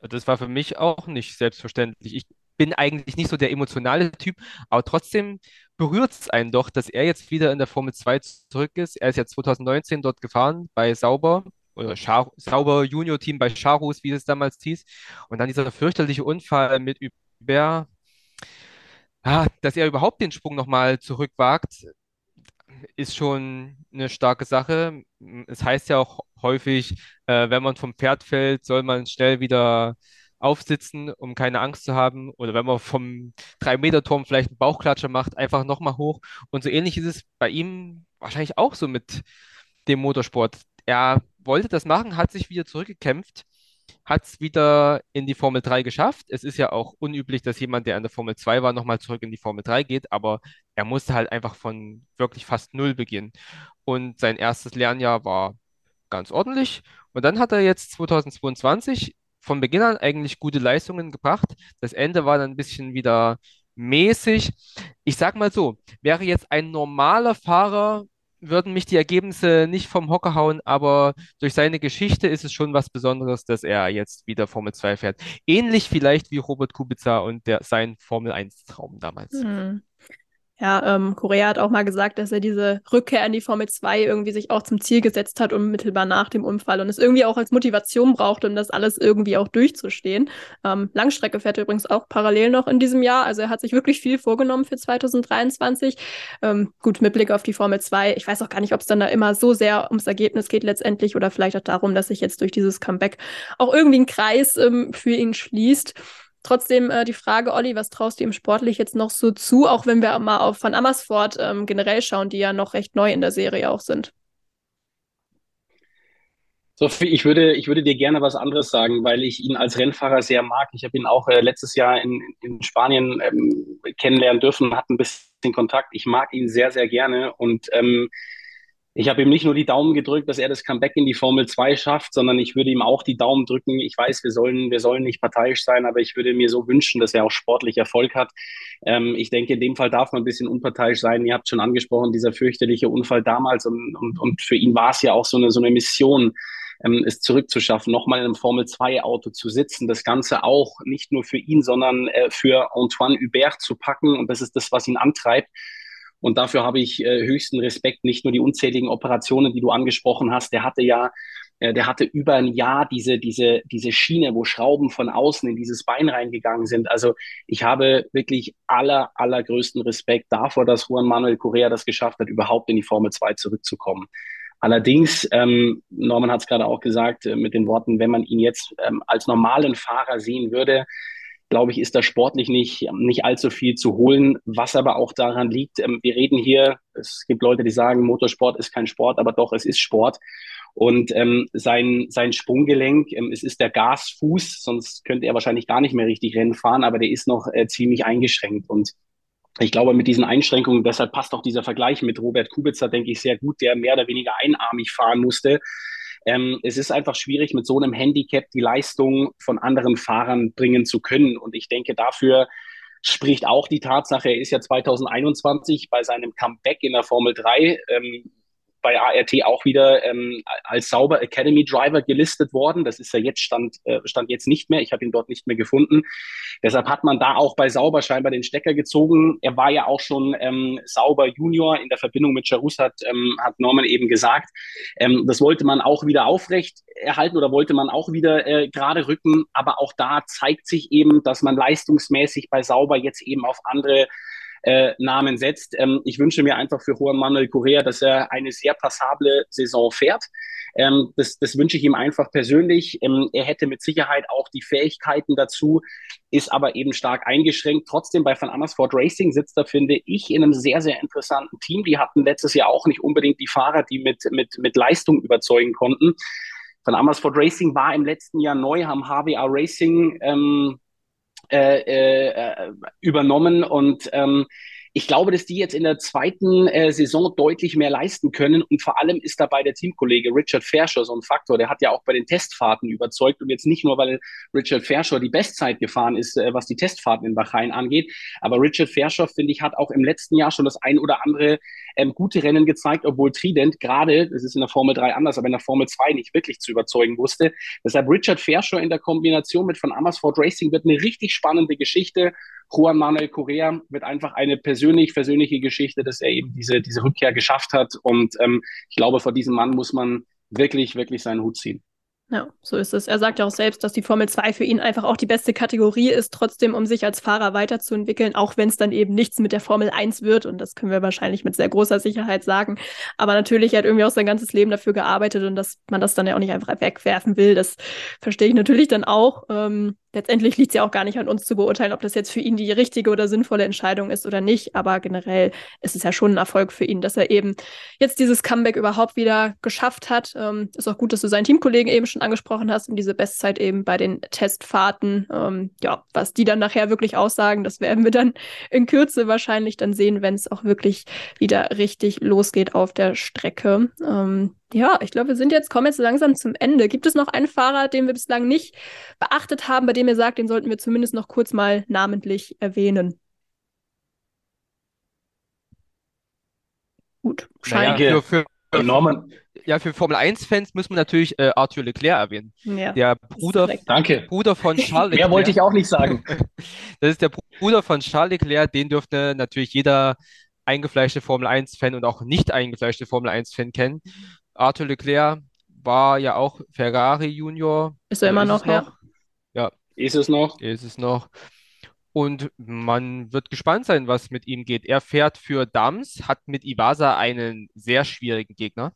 Das war für mich auch nicht selbstverständlich. Ich bin eigentlich nicht so der emotionale Typ, aber trotzdem berührt es einen doch, dass er jetzt wieder in der Formel 2 zurück ist. Er ist ja 2019 dort gefahren bei Sauber oder Char Sauber Junior Team bei Charus, wie es damals hieß. Und dann dieser fürchterliche Unfall mit Hubert, ja, dass er überhaupt den Sprung nochmal zurückwagt, ist schon eine starke Sache. Es heißt ja auch häufig, äh, wenn man vom Pferd fällt, soll man schnell wieder aufsitzen, um keine Angst zu haben. Oder wenn man vom 3-Meter-Turm vielleicht einen Bauchklatscher macht, einfach nochmal hoch. Und so ähnlich ist es bei ihm wahrscheinlich auch so mit dem Motorsport. Er wollte das machen, hat sich wieder zurückgekämpft, hat es wieder in die Formel 3 geschafft. Es ist ja auch unüblich, dass jemand, der in der Formel 2 war, nochmal zurück in die Formel 3 geht, aber er musste halt einfach von wirklich fast null beginnen. Und sein erstes Lernjahr war ganz ordentlich. Und dann hat er jetzt 2022 von Beginn an eigentlich gute Leistungen gebracht. Das Ende war dann ein bisschen wieder mäßig. Ich sag mal so, wäre jetzt ein normaler Fahrer, würden mich die Ergebnisse nicht vom Hocker hauen, aber durch seine Geschichte ist es schon was Besonderes, dass er jetzt wieder Formel 2 fährt. Ähnlich vielleicht wie Robert Kubica und der, sein Formel 1 Traum damals. Mhm. Ja, ähm, Korea hat auch mal gesagt, dass er diese Rückkehr in die Formel 2 irgendwie sich auch zum Ziel gesetzt hat, unmittelbar nach dem Unfall und es irgendwie auch als Motivation braucht, um das alles irgendwie auch durchzustehen. Ähm, Langstrecke fährt er übrigens auch parallel noch in diesem Jahr. Also er hat sich wirklich viel vorgenommen für 2023. Ähm, gut, mit Blick auf die Formel 2. Ich weiß auch gar nicht, ob es dann da immer so sehr ums Ergebnis geht letztendlich oder vielleicht auch darum, dass sich jetzt durch dieses Comeback auch irgendwie ein Kreis ähm, für ihn schließt. Trotzdem äh, die Frage, Olli, was traust du ihm sportlich jetzt noch so zu, auch wenn wir mal auf Van Amersfoort ähm, generell schauen, die ja noch recht neu in der Serie auch sind? Sophie, ich würde, ich würde dir gerne was anderes sagen, weil ich ihn als Rennfahrer sehr mag. Ich habe ihn auch äh, letztes Jahr in, in Spanien ähm, kennenlernen dürfen, hatte ein bisschen Kontakt. Ich mag ihn sehr, sehr gerne und ähm, ich habe ihm nicht nur die Daumen gedrückt, dass er das Comeback in die Formel 2 schafft, sondern ich würde ihm auch die Daumen drücken. Ich weiß, wir sollen, wir sollen nicht parteiisch sein, aber ich würde mir so wünschen, dass er auch sportlich Erfolg hat. Ähm, ich denke, in dem Fall darf man ein bisschen unparteiisch sein. Ihr habt schon angesprochen, dieser fürchterliche Unfall damals und, und, und für ihn war es ja auch so eine, so eine Mission, ähm, es zurückzuschaffen, nochmal in einem Formel-2-Auto zu sitzen, das Ganze auch nicht nur für ihn, sondern äh, für Antoine Hubert zu packen. Und das ist das, was ihn antreibt. Und dafür habe ich äh, höchsten Respekt, nicht nur die unzähligen Operationen, die du angesprochen hast. Der hatte ja, äh, der hatte über ein Jahr diese, diese, diese Schiene, wo Schrauben von außen in dieses Bein reingegangen sind. Also ich habe wirklich aller, allergrößten Respekt davor, dass Juan Manuel Correa das geschafft hat, überhaupt in die Formel 2 zurückzukommen. Allerdings, ähm, Norman hat es gerade auch gesagt, äh, mit den Worten, wenn man ihn jetzt ähm, als normalen Fahrer sehen würde, glaube ich, ist da sportlich nicht, nicht allzu viel zu holen, was aber auch daran liegt, ähm, wir reden hier, es gibt Leute, die sagen, Motorsport ist kein Sport, aber doch, es ist Sport. Und ähm, sein, sein Sprunggelenk, ähm, es ist der Gasfuß, sonst könnte er wahrscheinlich gar nicht mehr richtig Rennen fahren, aber der ist noch äh, ziemlich eingeschränkt. Und ich glaube, mit diesen Einschränkungen, deshalb passt auch dieser Vergleich mit Robert Kubica, denke ich, sehr gut, der mehr oder weniger einarmig fahren musste. Ähm, es ist einfach schwierig, mit so einem Handicap die Leistung von anderen Fahrern bringen zu können. Und ich denke, dafür spricht auch die Tatsache, er ist ja 2021 bei seinem Comeback in der Formel 3 ähm, bei ART auch wieder ähm, als Sauber Academy Driver gelistet worden. Das ist ja jetzt Stand, äh, Stand jetzt nicht mehr. Ich habe ihn dort nicht mehr gefunden. Deshalb hat man da auch bei Sauber scheinbar den Stecker gezogen. Er war ja auch schon ähm, Sauber Junior in der Verbindung mit Charus, hat, ähm, hat Norman eben gesagt. Ähm, das wollte man auch wieder aufrecht erhalten oder wollte man auch wieder äh, gerade rücken. Aber auch da zeigt sich eben, dass man leistungsmäßig bei Sauber jetzt eben auf andere äh, Namen setzt. Ähm, ich wünsche mir einfach für Juan Manuel Correa, dass er eine sehr passable Saison fährt. Ähm, das, das wünsche ich ihm einfach persönlich. Ähm, er hätte mit Sicherheit auch die Fähigkeiten dazu, ist aber eben stark eingeschränkt. Trotzdem bei Van Amersfoort Racing sitzt er, finde ich, in einem sehr, sehr interessanten Team. Die hatten letztes Jahr auch nicht unbedingt die Fahrer, die mit, mit, mit Leistung überzeugen konnten. Van Amersfoort Racing war im letzten Jahr neu, haben HWA Racing ähm, äh, äh, übernommen und ähm, ich glaube, dass die jetzt in der zweiten äh, Saison deutlich mehr leisten können. Und vor allem ist dabei der Teamkollege Richard Fairshore so ein Faktor. Der hat ja auch bei den Testfahrten überzeugt. Und jetzt nicht nur, weil Richard Fairshore die Bestzeit gefahren ist, äh, was die Testfahrten in Bahrain angeht. Aber Richard Fairshore, finde ich, hat auch im letzten Jahr schon das ein oder andere ähm, gute Rennen gezeigt, obwohl Trident gerade, das ist in der Formel 3 anders, aber in der Formel 2 nicht wirklich zu überzeugen wusste. Deshalb Richard Fairshore in der Kombination mit von Amersfoort Racing wird eine richtig spannende Geschichte. Juan Manuel Correa wird einfach eine persönlich versöhnliche Geschichte, dass er eben diese, diese Rückkehr geschafft hat. Und ähm, ich glaube, vor diesem Mann muss man wirklich, wirklich seinen Hut ziehen. Ja, so ist es. Er sagt ja auch selbst, dass die Formel 2 für ihn einfach auch die beste Kategorie ist, trotzdem, um sich als Fahrer weiterzuentwickeln, auch wenn es dann eben nichts mit der Formel 1 wird. Und das können wir wahrscheinlich mit sehr großer Sicherheit sagen. Aber natürlich, er hat irgendwie auch sein ganzes Leben dafür gearbeitet und dass man das dann ja auch nicht einfach wegwerfen will, das verstehe ich natürlich dann auch. Ähm, letztendlich liegt es ja auch gar nicht an uns zu beurteilen, ob das jetzt für ihn die richtige oder sinnvolle Entscheidung ist oder nicht. Aber generell ist es ja schon ein Erfolg für ihn, dass er eben jetzt dieses Comeback überhaupt wieder geschafft hat. Ähm, ist auch gut, dass du seinen Teamkollegen eben schon angesprochen hast und diese Bestzeit eben bei den Testfahrten. Ähm, ja, was die dann nachher wirklich aussagen, das werden wir dann in Kürze wahrscheinlich dann sehen, wenn es auch wirklich wieder richtig losgeht auf der Strecke. Ähm, ja, ich glaube, wir sind jetzt, kommen jetzt langsam zum Ende. Gibt es noch einen Fahrer, den wir bislang nicht beachtet haben, bei dem ihr sagt, den sollten wir zumindest noch kurz mal namentlich erwähnen? Gut, scheint. Naja, für, für, Norman. Ja, für Formel 1-Fans muss man natürlich äh, Arthur Leclerc erwähnen. Ja, der Bruder, Danke. Bruder von Charles Leclerc. Mehr wollte ich auch nicht sagen. das ist der Bruder von Charles Leclerc, den dürfte natürlich jeder eingefleischte Formel 1-Fan und auch nicht eingefleischte Formel 1-Fan kennen. Arthur Leclerc war ja auch Ferrari Junior. Ist er immer noch, noch, ja. Ja. Ist es noch? Ist es noch. Und man wird gespannt sein, was mit ihm geht. Er fährt für Dams, hat mit Iwasa einen sehr schwierigen Gegner,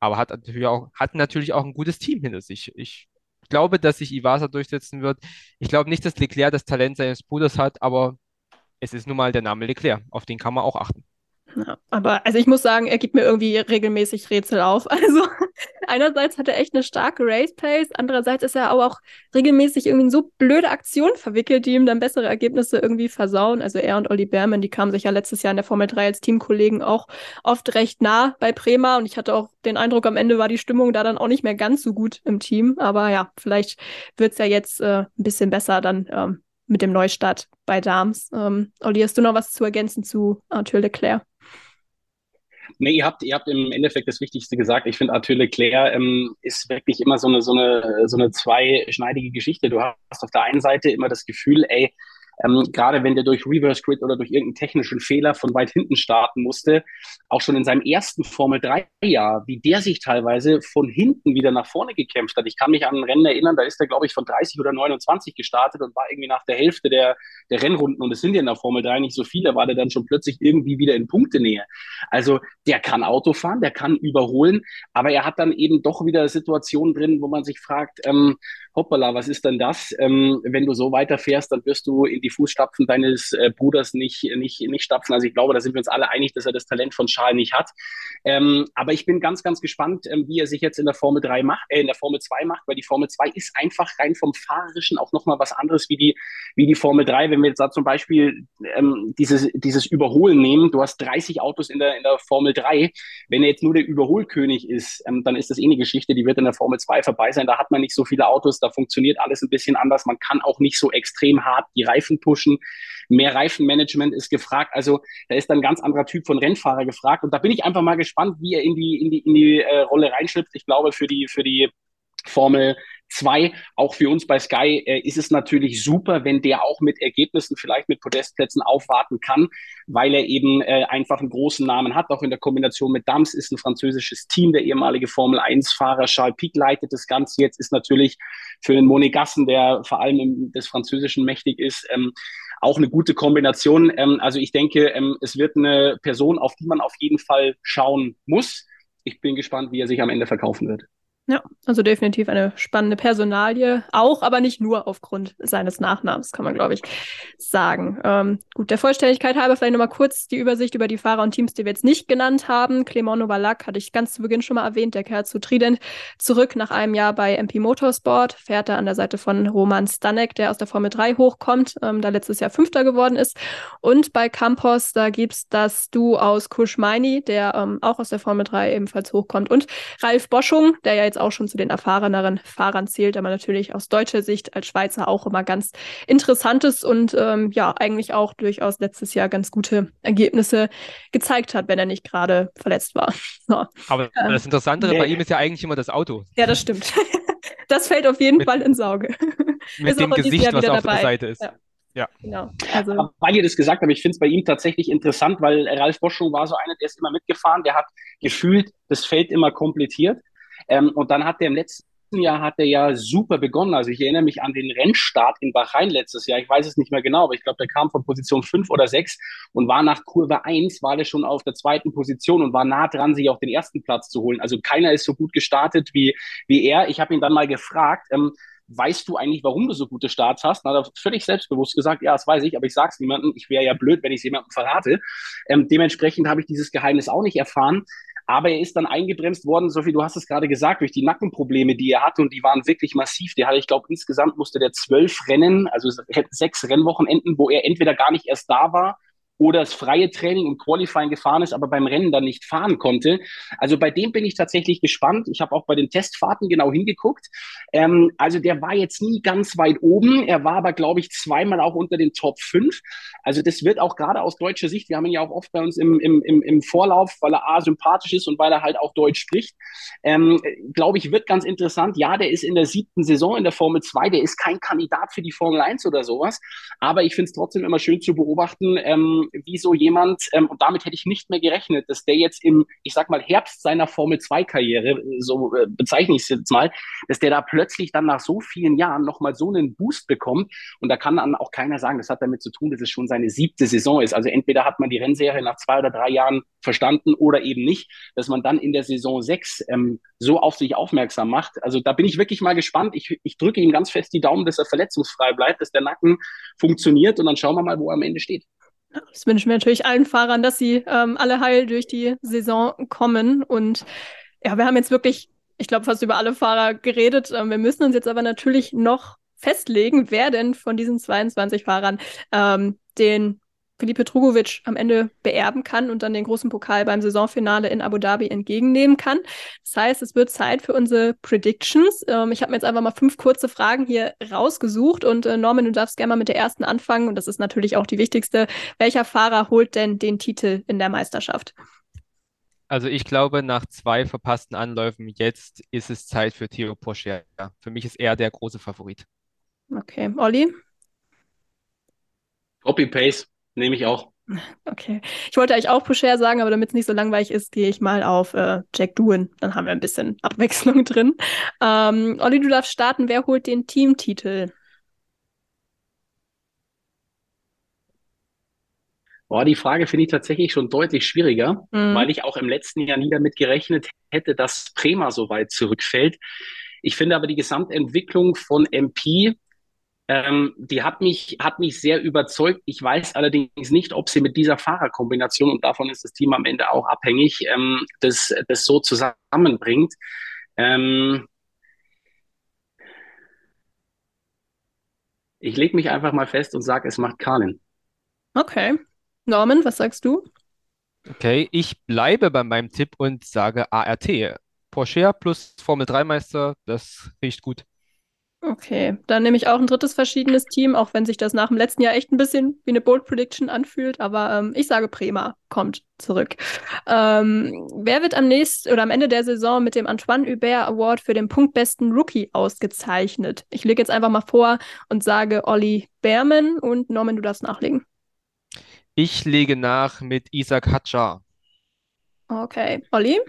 aber hat natürlich auch, hat natürlich auch ein gutes Team hinter sich. Ich glaube, dass sich Iwasa durchsetzen wird. Ich glaube nicht, dass Leclerc das Talent seines Bruders hat, aber es ist nun mal der Name Leclerc. Auf den kann man auch achten. Aber also ich muss sagen, er gibt mir irgendwie regelmäßig Rätsel auf. Also einerseits hat er echt eine starke Race Pace, andererseits ist er aber auch regelmäßig irgendwie in so blöde Aktionen verwickelt, die ihm dann bessere Ergebnisse irgendwie versauen. Also er und Olli Berman, die kamen sich ja letztes Jahr in der Formel 3 als Teamkollegen auch oft recht nah bei Prema und ich hatte auch den Eindruck, am Ende war die Stimmung da dann auch nicht mehr ganz so gut im Team. Aber ja, vielleicht wird es ja jetzt äh, ein bisschen besser dann ähm, mit dem Neustart bei Dams. Ähm, Olli, hast du noch was zu ergänzen zu Arthur Leclerc? Nee, ihr habt, ihr habt im Endeffekt das Wichtigste gesagt. Ich finde, Arthur Leclerc ähm, ist wirklich immer so eine, so eine, so eine zweischneidige Geschichte. Du hast auf der einen Seite immer das Gefühl, ey, ähm, gerade wenn der durch Reverse Grid oder durch irgendeinen technischen Fehler von weit hinten starten musste, auch schon in seinem ersten Formel 3 Jahr, wie der sich teilweise von hinten wieder nach vorne gekämpft hat. Ich kann mich an ein Rennen erinnern, da ist er, glaube ich, von 30 oder 29 gestartet und war irgendwie nach der Hälfte der, der Rennrunden, und es sind ja in der Formel 3 nicht so viele, war der dann schon plötzlich irgendwie wieder in Punktenähe. Also der kann Auto fahren, der kann überholen, aber er hat dann eben doch wieder Situationen drin, wo man sich fragt, ähm, hoppala, was ist denn das? Ähm, wenn du so weiterfährst, dann wirst du in die Fußstapfen deines äh, Bruders nicht, nicht, nicht stapfen. Also ich glaube, da sind wir uns alle einig, dass er das Talent von Charles nicht hat. Ähm, aber ich bin ganz, ganz gespannt, ähm, wie er sich jetzt in der Formel 3 macht, äh, in der Formel 2 macht, weil die Formel 2 ist einfach rein vom Fahrerischen auch nochmal was anderes wie die, wie die Formel 3. Wenn wir jetzt da zum Beispiel ähm, dieses, dieses Überholen nehmen, du hast 30 Autos in der, in der Formel 3. Wenn er jetzt nur der Überholkönig ist, ähm, dann ist das eh eine Geschichte, die wird in der Formel 2 vorbei sein. Da hat man nicht so viele Autos, da funktioniert alles ein bisschen anders. Man kann auch nicht so extrem hart die Reifen pushen. Mehr Reifenmanagement ist gefragt. Also da ist dann ein ganz anderer Typ von Rennfahrer gefragt. Und da bin ich einfach mal gespannt, wie er in die, in die, in die äh, Rolle reinschlüpft. Ich glaube, für die, für die Formel 2, auch für uns bei Sky äh, ist es natürlich super, wenn der auch mit Ergebnissen, vielleicht mit Podestplätzen aufwarten kann, weil er eben äh, einfach einen großen Namen hat. Auch in der Kombination mit Dams ist ein französisches Team. Der ehemalige Formel 1-Fahrer Charles Pic leitet das Ganze jetzt, ist natürlich für den Monegassen, der vor allem im, des Französischen mächtig ist, ähm, auch eine gute Kombination. Ähm, also ich denke, ähm, es wird eine Person, auf die man auf jeden Fall schauen muss. Ich bin gespannt, wie er sich am Ende verkaufen wird. Ja, also definitiv eine spannende Personalie, auch aber nicht nur aufgrund seines Nachnamens, kann man, glaube ich, sagen. Ähm, gut, der Vollständigkeit halber vielleicht nochmal kurz die Übersicht über die Fahrer und Teams, die wir jetzt nicht genannt haben. Clement Novalak hatte ich ganz zu Beginn schon mal erwähnt, der kehrt zu Trident zurück nach einem Jahr bei MP Motorsport, fährt er an der Seite von Roman Stanek, der aus der Formel 3 hochkommt, ähm, da letztes Jahr Fünfter geworden ist. Und bei Campos, da gibt's das Du aus Kuschmeini, der ähm, auch aus der Formel 3 ebenfalls hochkommt. Und Ralf Boschung, der ja jetzt auch schon zu den erfahreneren Fahrern zählt, aber natürlich aus deutscher Sicht als Schweizer auch immer ganz interessantes und ähm, ja, eigentlich auch durchaus letztes Jahr ganz gute Ergebnisse gezeigt hat, wenn er nicht gerade verletzt war. So. Aber ähm, das Interessantere bei ihm ist ja eigentlich immer das Auto. Ja, das stimmt. das fällt auf jeden mit, Fall ins Auge. Mit dem Gesicht, was auf dabei. der Seite ist. Ja. Ja. Genau. Also, weil ihr das gesagt habt, ich finde es bei ihm tatsächlich interessant, weil Ralf Boschung war so einer, der ist immer mitgefahren, der hat gefühlt das Feld immer komplettiert. Ähm, und dann hat er im letzten Jahr hat er ja super begonnen. Also ich erinnere mich an den Rennstart in Bahrain letztes Jahr. Ich weiß es nicht mehr genau, aber ich glaube, der kam von Position 5 oder 6 und war nach Kurve 1, war der schon auf der zweiten Position und war nah dran, sich auch den ersten Platz zu holen. Also keiner ist so gut gestartet wie, wie er. Ich habe ihn dann mal gefragt, ähm, weißt du eigentlich, warum du so gute Starts hast? Na, da völlig selbstbewusst gesagt, ja, das weiß ich, aber ich sag's niemandem. Ich wäre ja blöd, wenn ich es jemandem verrate. Ähm, dementsprechend habe ich dieses Geheimnis auch nicht erfahren. Aber er ist dann eingebremst worden, Sophie, du hast es gerade gesagt, durch die Nackenprobleme, die er hatte und die waren wirklich massiv. Der hatte, ich glaube, insgesamt musste der zwölf Rennen, also sechs Rennwochenenden, wo er entweder gar nicht erst da war oder das freie Training und Qualifying gefahren ist, aber beim Rennen dann nicht fahren konnte. Also bei dem bin ich tatsächlich gespannt. Ich habe auch bei den Testfahrten genau hingeguckt. Ähm, also der war jetzt nie ganz weit oben. Er war aber, glaube ich, zweimal auch unter den Top 5. Also das wird auch gerade aus deutscher Sicht, wir haben ihn ja auch oft bei uns im, im, im, im Vorlauf, weil er A, sympathisch ist und weil er halt auch Deutsch spricht. Ähm, glaube ich, wird ganz interessant. Ja, der ist in der siebten Saison in der Formel 2. Der ist kein Kandidat für die Formel 1 oder sowas. Aber ich finde es trotzdem immer schön zu beobachten, ähm, wie so jemand, ähm, und damit hätte ich nicht mehr gerechnet, dass der jetzt im, ich sag mal, Herbst seiner Formel 2-Karriere, so äh, bezeichne ich es jetzt mal, dass der da plötzlich dann nach so vielen Jahren nochmal so einen Boost bekommt. Und da kann dann auch keiner sagen, das hat damit zu tun, dass es schon seine siebte Saison ist. Also entweder hat man die Rennserie nach zwei oder drei Jahren verstanden oder eben nicht, dass man dann in der Saison 6 ähm, so auf sich aufmerksam macht. Also da bin ich wirklich mal gespannt. Ich, ich drücke ihm ganz fest die Daumen, dass er verletzungsfrei bleibt, dass der Nacken funktioniert und dann schauen wir mal, wo er am Ende steht. Das wünschen wir natürlich allen Fahrern, dass sie ähm, alle heil durch die Saison kommen. Und ja, wir haben jetzt wirklich, ich glaube, fast über alle Fahrer geredet. Ähm, wir müssen uns jetzt aber natürlich noch festlegen, wer denn von diesen 22 Fahrern ähm, den Felipe Trugovic am Ende beerben kann und dann den großen Pokal beim Saisonfinale in Abu Dhabi entgegennehmen kann. Das heißt, es wird Zeit für unsere Predictions. Ähm, ich habe mir jetzt einfach mal fünf kurze Fragen hier rausgesucht und äh, Norman, du darfst gerne mal mit der ersten anfangen und das ist natürlich auch die wichtigste. Welcher Fahrer holt denn den Titel in der Meisterschaft? Also ich glaube, nach zwei verpassten Anläufen jetzt ist es Zeit für Theo Porsche. Für mich ist er der große Favorit. Okay, Olli? Copy-Paste. Nehme ich auch. Okay. Ich wollte eigentlich auch Pusher sagen, aber damit es nicht so langweilig ist, gehe ich mal auf äh, Jack Doohan. Dann haben wir ein bisschen Abwechslung drin. Ähm, Olli, du darfst starten. Wer holt den Teamtitel? Boah, die Frage finde ich tatsächlich schon deutlich schwieriger, mhm. weil ich auch im letzten Jahr nie damit gerechnet hätte, dass Prema so weit zurückfällt. Ich finde aber die Gesamtentwicklung von MP ähm, die hat mich, hat mich sehr überzeugt. Ich weiß allerdings nicht, ob sie mit dieser Fahrerkombination, und davon ist das Team am Ende auch abhängig, ähm, das, das so zusammenbringt. Ähm, ich lege mich einfach mal fest und sage, es macht Carlin. Okay. Norman, was sagst du? Okay, ich bleibe bei meinem Tipp und sage ART. Porsche plus Formel 3 Meister, das riecht gut. Okay, dann nehme ich auch ein drittes verschiedenes Team, auch wenn sich das nach dem letzten Jahr echt ein bisschen wie eine Bold Prediction anfühlt. Aber ähm, ich sage, Prema kommt zurück. Ähm, wer wird am nächsten oder am Ende der Saison mit dem Antoine Hubert Award für den punktbesten Rookie ausgezeichnet? Ich lege jetzt einfach mal vor und sage Olli Berman und Norman, du darfst nachlegen. Ich lege nach mit Isaac Hatjar. Okay, Olli?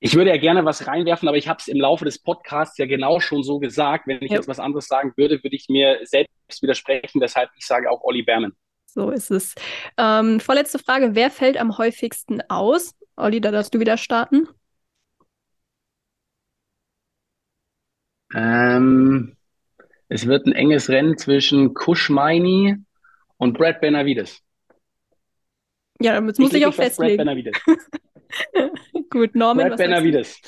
Ich würde ja gerne was reinwerfen, aber ich habe es im Laufe des Podcasts ja genau schon so gesagt. Wenn ich ja. jetzt was anderes sagen würde, würde ich mir selbst widersprechen. Deshalb, ich sage auch Olli Berman. So ist es. Ähm, vorletzte Frage. Wer fällt am häufigsten aus? Olli, da darfst du wieder starten. Ähm, es wird ein enges Rennen zwischen Kuschmeini und Brad Benavides. Ja, damit muss ich, ich auch festlegen. Brad Benavides. Gut, Norman, Brad Benavides.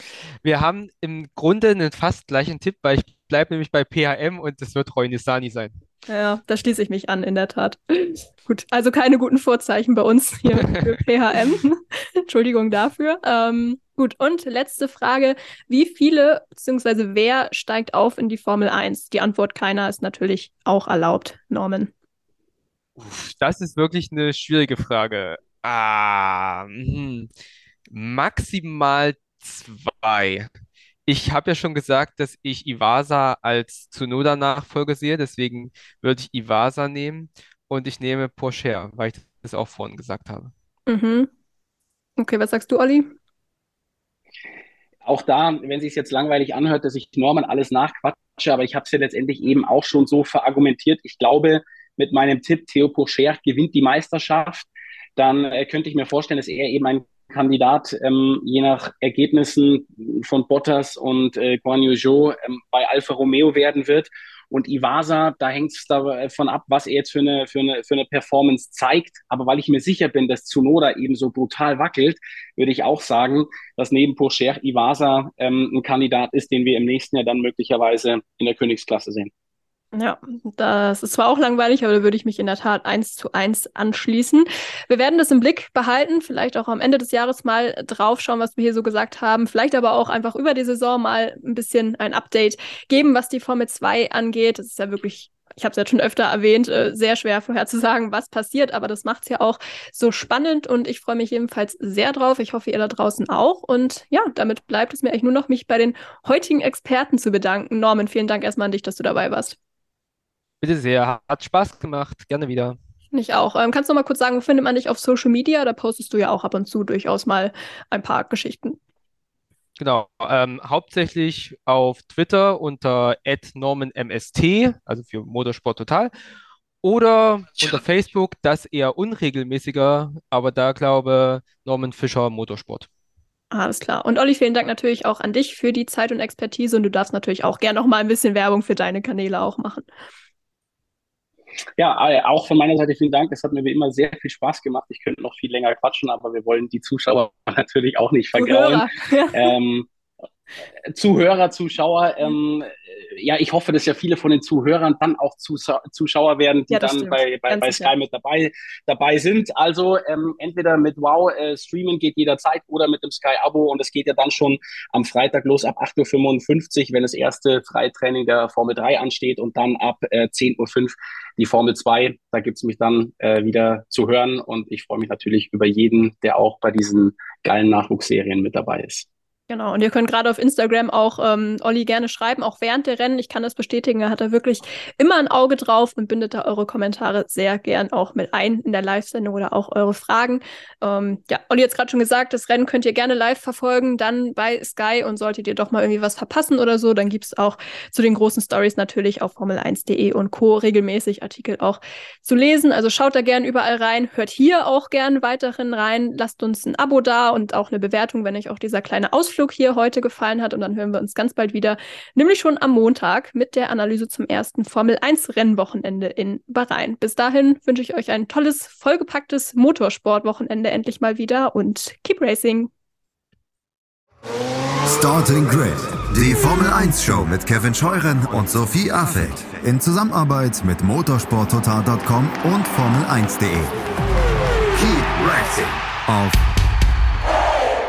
Wir haben im Grunde einen fast gleichen Tipp, weil ich bleibe nämlich bei PHM und das wird Roy Nissani sein. Ja, da schließe ich mich an, in der Tat. Gut, also keine guten Vorzeichen bei uns hier für PHM. Entschuldigung dafür. Ähm, gut, und letzte Frage. Wie viele bzw. wer steigt auf in die Formel 1? Die Antwort keiner ist natürlich auch erlaubt, Norman. Das ist wirklich eine schwierige Frage. Ah, mh. Maximal zwei. Ich habe ja schon gesagt, dass ich Iwasa als Tsunoda-Nachfolger sehe, deswegen würde ich Iwasa nehmen und ich nehme Porsche, weil ich das auch vorhin gesagt habe. Mhm. Okay, was sagst du, Olli? Auch da, wenn sich jetzt langweilig anhört, dass ich Norman alles nachquatsche, aber ich habe es ja letztendlich eben auch schon so verargumentiert. Ich glaube, mit meinem Tipp, Theo Pocher gewinnt die Meisterschaft, dann äh, könnte ich mir vorstellen, dass er eben ein Kandidat ähm, je nach Ergebnissen von Bottas und äh, Guan Yu Zhou ähm, bei Alfa Romeo werden wird. Und Iwasa, da hängt es davon ab, was er jetzt für eine, für, eine, für eine Performance zeigt. Aber weil ich mir sicher bin, dass Tsunoda eben so brutal wackelt, würde ich auch sagen, dass neben Porsche Iwasa ähm, ein Kandidat ist, den wir im nächsten Jahr dann möglicherweise in der Königsklasse sehen. Ja, das ist zwar auch langweilig, aber da würde ich mich in der Tat eins zu eins anschließen. Wir werden das im Blick behalten, vielleicht auch am Ende des Jahres mal draufschauen, was wir hier so gesagt haben, vielleicht aber auch einfach über die Saison mal ein bisschen ein Update geben, was die Formel 2 angeht. Das ist ja wirklich ich habe es jetzt schon öfter erwähnt, äh, sehr schwer vorherzusagen, was passiert, aber das macht es ja auch so spannend und ich freue mich jedenfalls sehr drauf. Ich hoffe, ihr da draußen auch. Und ja, damit bleibt es mir eigentlich nur noch, mich bei den heutigen Experten zu bedanken. Norman, vielen Dank erstmal an dich, dass du dabei warst. Bitte sehr, hat Spaß gemacht, gerne wieder. Ich auch. Ähm, kannst du noch mal kurz sagen, wo findet man dich auf Social Media? Da postest du ja auch ab und zu durchaus mal ein paar Geschichten. Genau, ähm, hauptsächlich auf Twitter unter @normanmst, also für Motorsport Total, oder unter Facebook, das eher unregelmäßiger, aber da glaube Norman Fischer Motorsport. Alles klar. Und Olli, vielen Dank natürlich auch an dich für die Zeit und Expertise und du darfst natürlich auch gerne noch mal ein bisschen Werbung für deine Kanäle auch machen. Ja, äh, auch von meiner Seite vielen Dank. Es hat mir wie immer sehr viel Spaß gemacht. Ich könnte noch viel länger quatschen, aber wir wollen die Zuschauer natürlich auch nicht vergrauen. Ähm, Zuhörer, Zuschauer, ähm, ja, ich hoffe, dass ja viele von den Zuhörern dann auch Zuschauer werden, die ja, dann stimmt. bei, bei, bei Sky mit dabei, dabei sind. Also ähm, entweder mit Wow äh, streamen geht jederzeit oder mit dem Sky-Abo und es geht ja dann schon am Freitag los ab 8.55 Uhr, wenn das erste Freitraining der Formel 3 ansteht und dann ab äh, 10.05 Uhr die Formel 2. Da gibt's mich dann äh, wieder zu hören und ich freue mich natürlich über jeden, der auch bei diesen geilen Nachwuchsserien mit dabei ist. Genau, und ihr könnt gerade auf Instagram auch ähm, Olli gerne schreiben, auch während der Rennen. Ich kann das bestätigen, er hat da wirklich immer ein Auge drauf und bindet da eure Kommentare sehr gern auch mit ein in der Live-Sendung oder auch eure Fragen. Ähm, ja, Olli hat gerade schon gesagt, das Rennen könnt ihr gerne live verfolgen, dann bei Sky und solltet ihr doch mal irgendwie was verpassen oder so, dann gibt's auch zu den großen Stories natürlich auf Formel1.de und Co. regelmäßig Artikel auch zu lesen. Also schaut da gern überall rein, hört hier auch gern weiterhin rein, lasst uns ein Abo da und auch eine Bewertung, wenn euch auch dieser kleine Ausflug Ausflug hier heute gefallen hat. Und dann hören wir uns ganz bald wieder, nämlich schon am Montag mit der Analyse zum ersten Formel 1 Rennwochenende in Bahrain. Bis dahin wünsche ich euch ein tolles, vollgepacktes Motorsportwochenende endlich mal wieder und keep racing. Starting Grid, die Formel 1 Show mit Kevin Scheuren und Sophie Affeld in Zusammenarbeit mit motorsporttotal.com und Formel1.de. Keep racing auf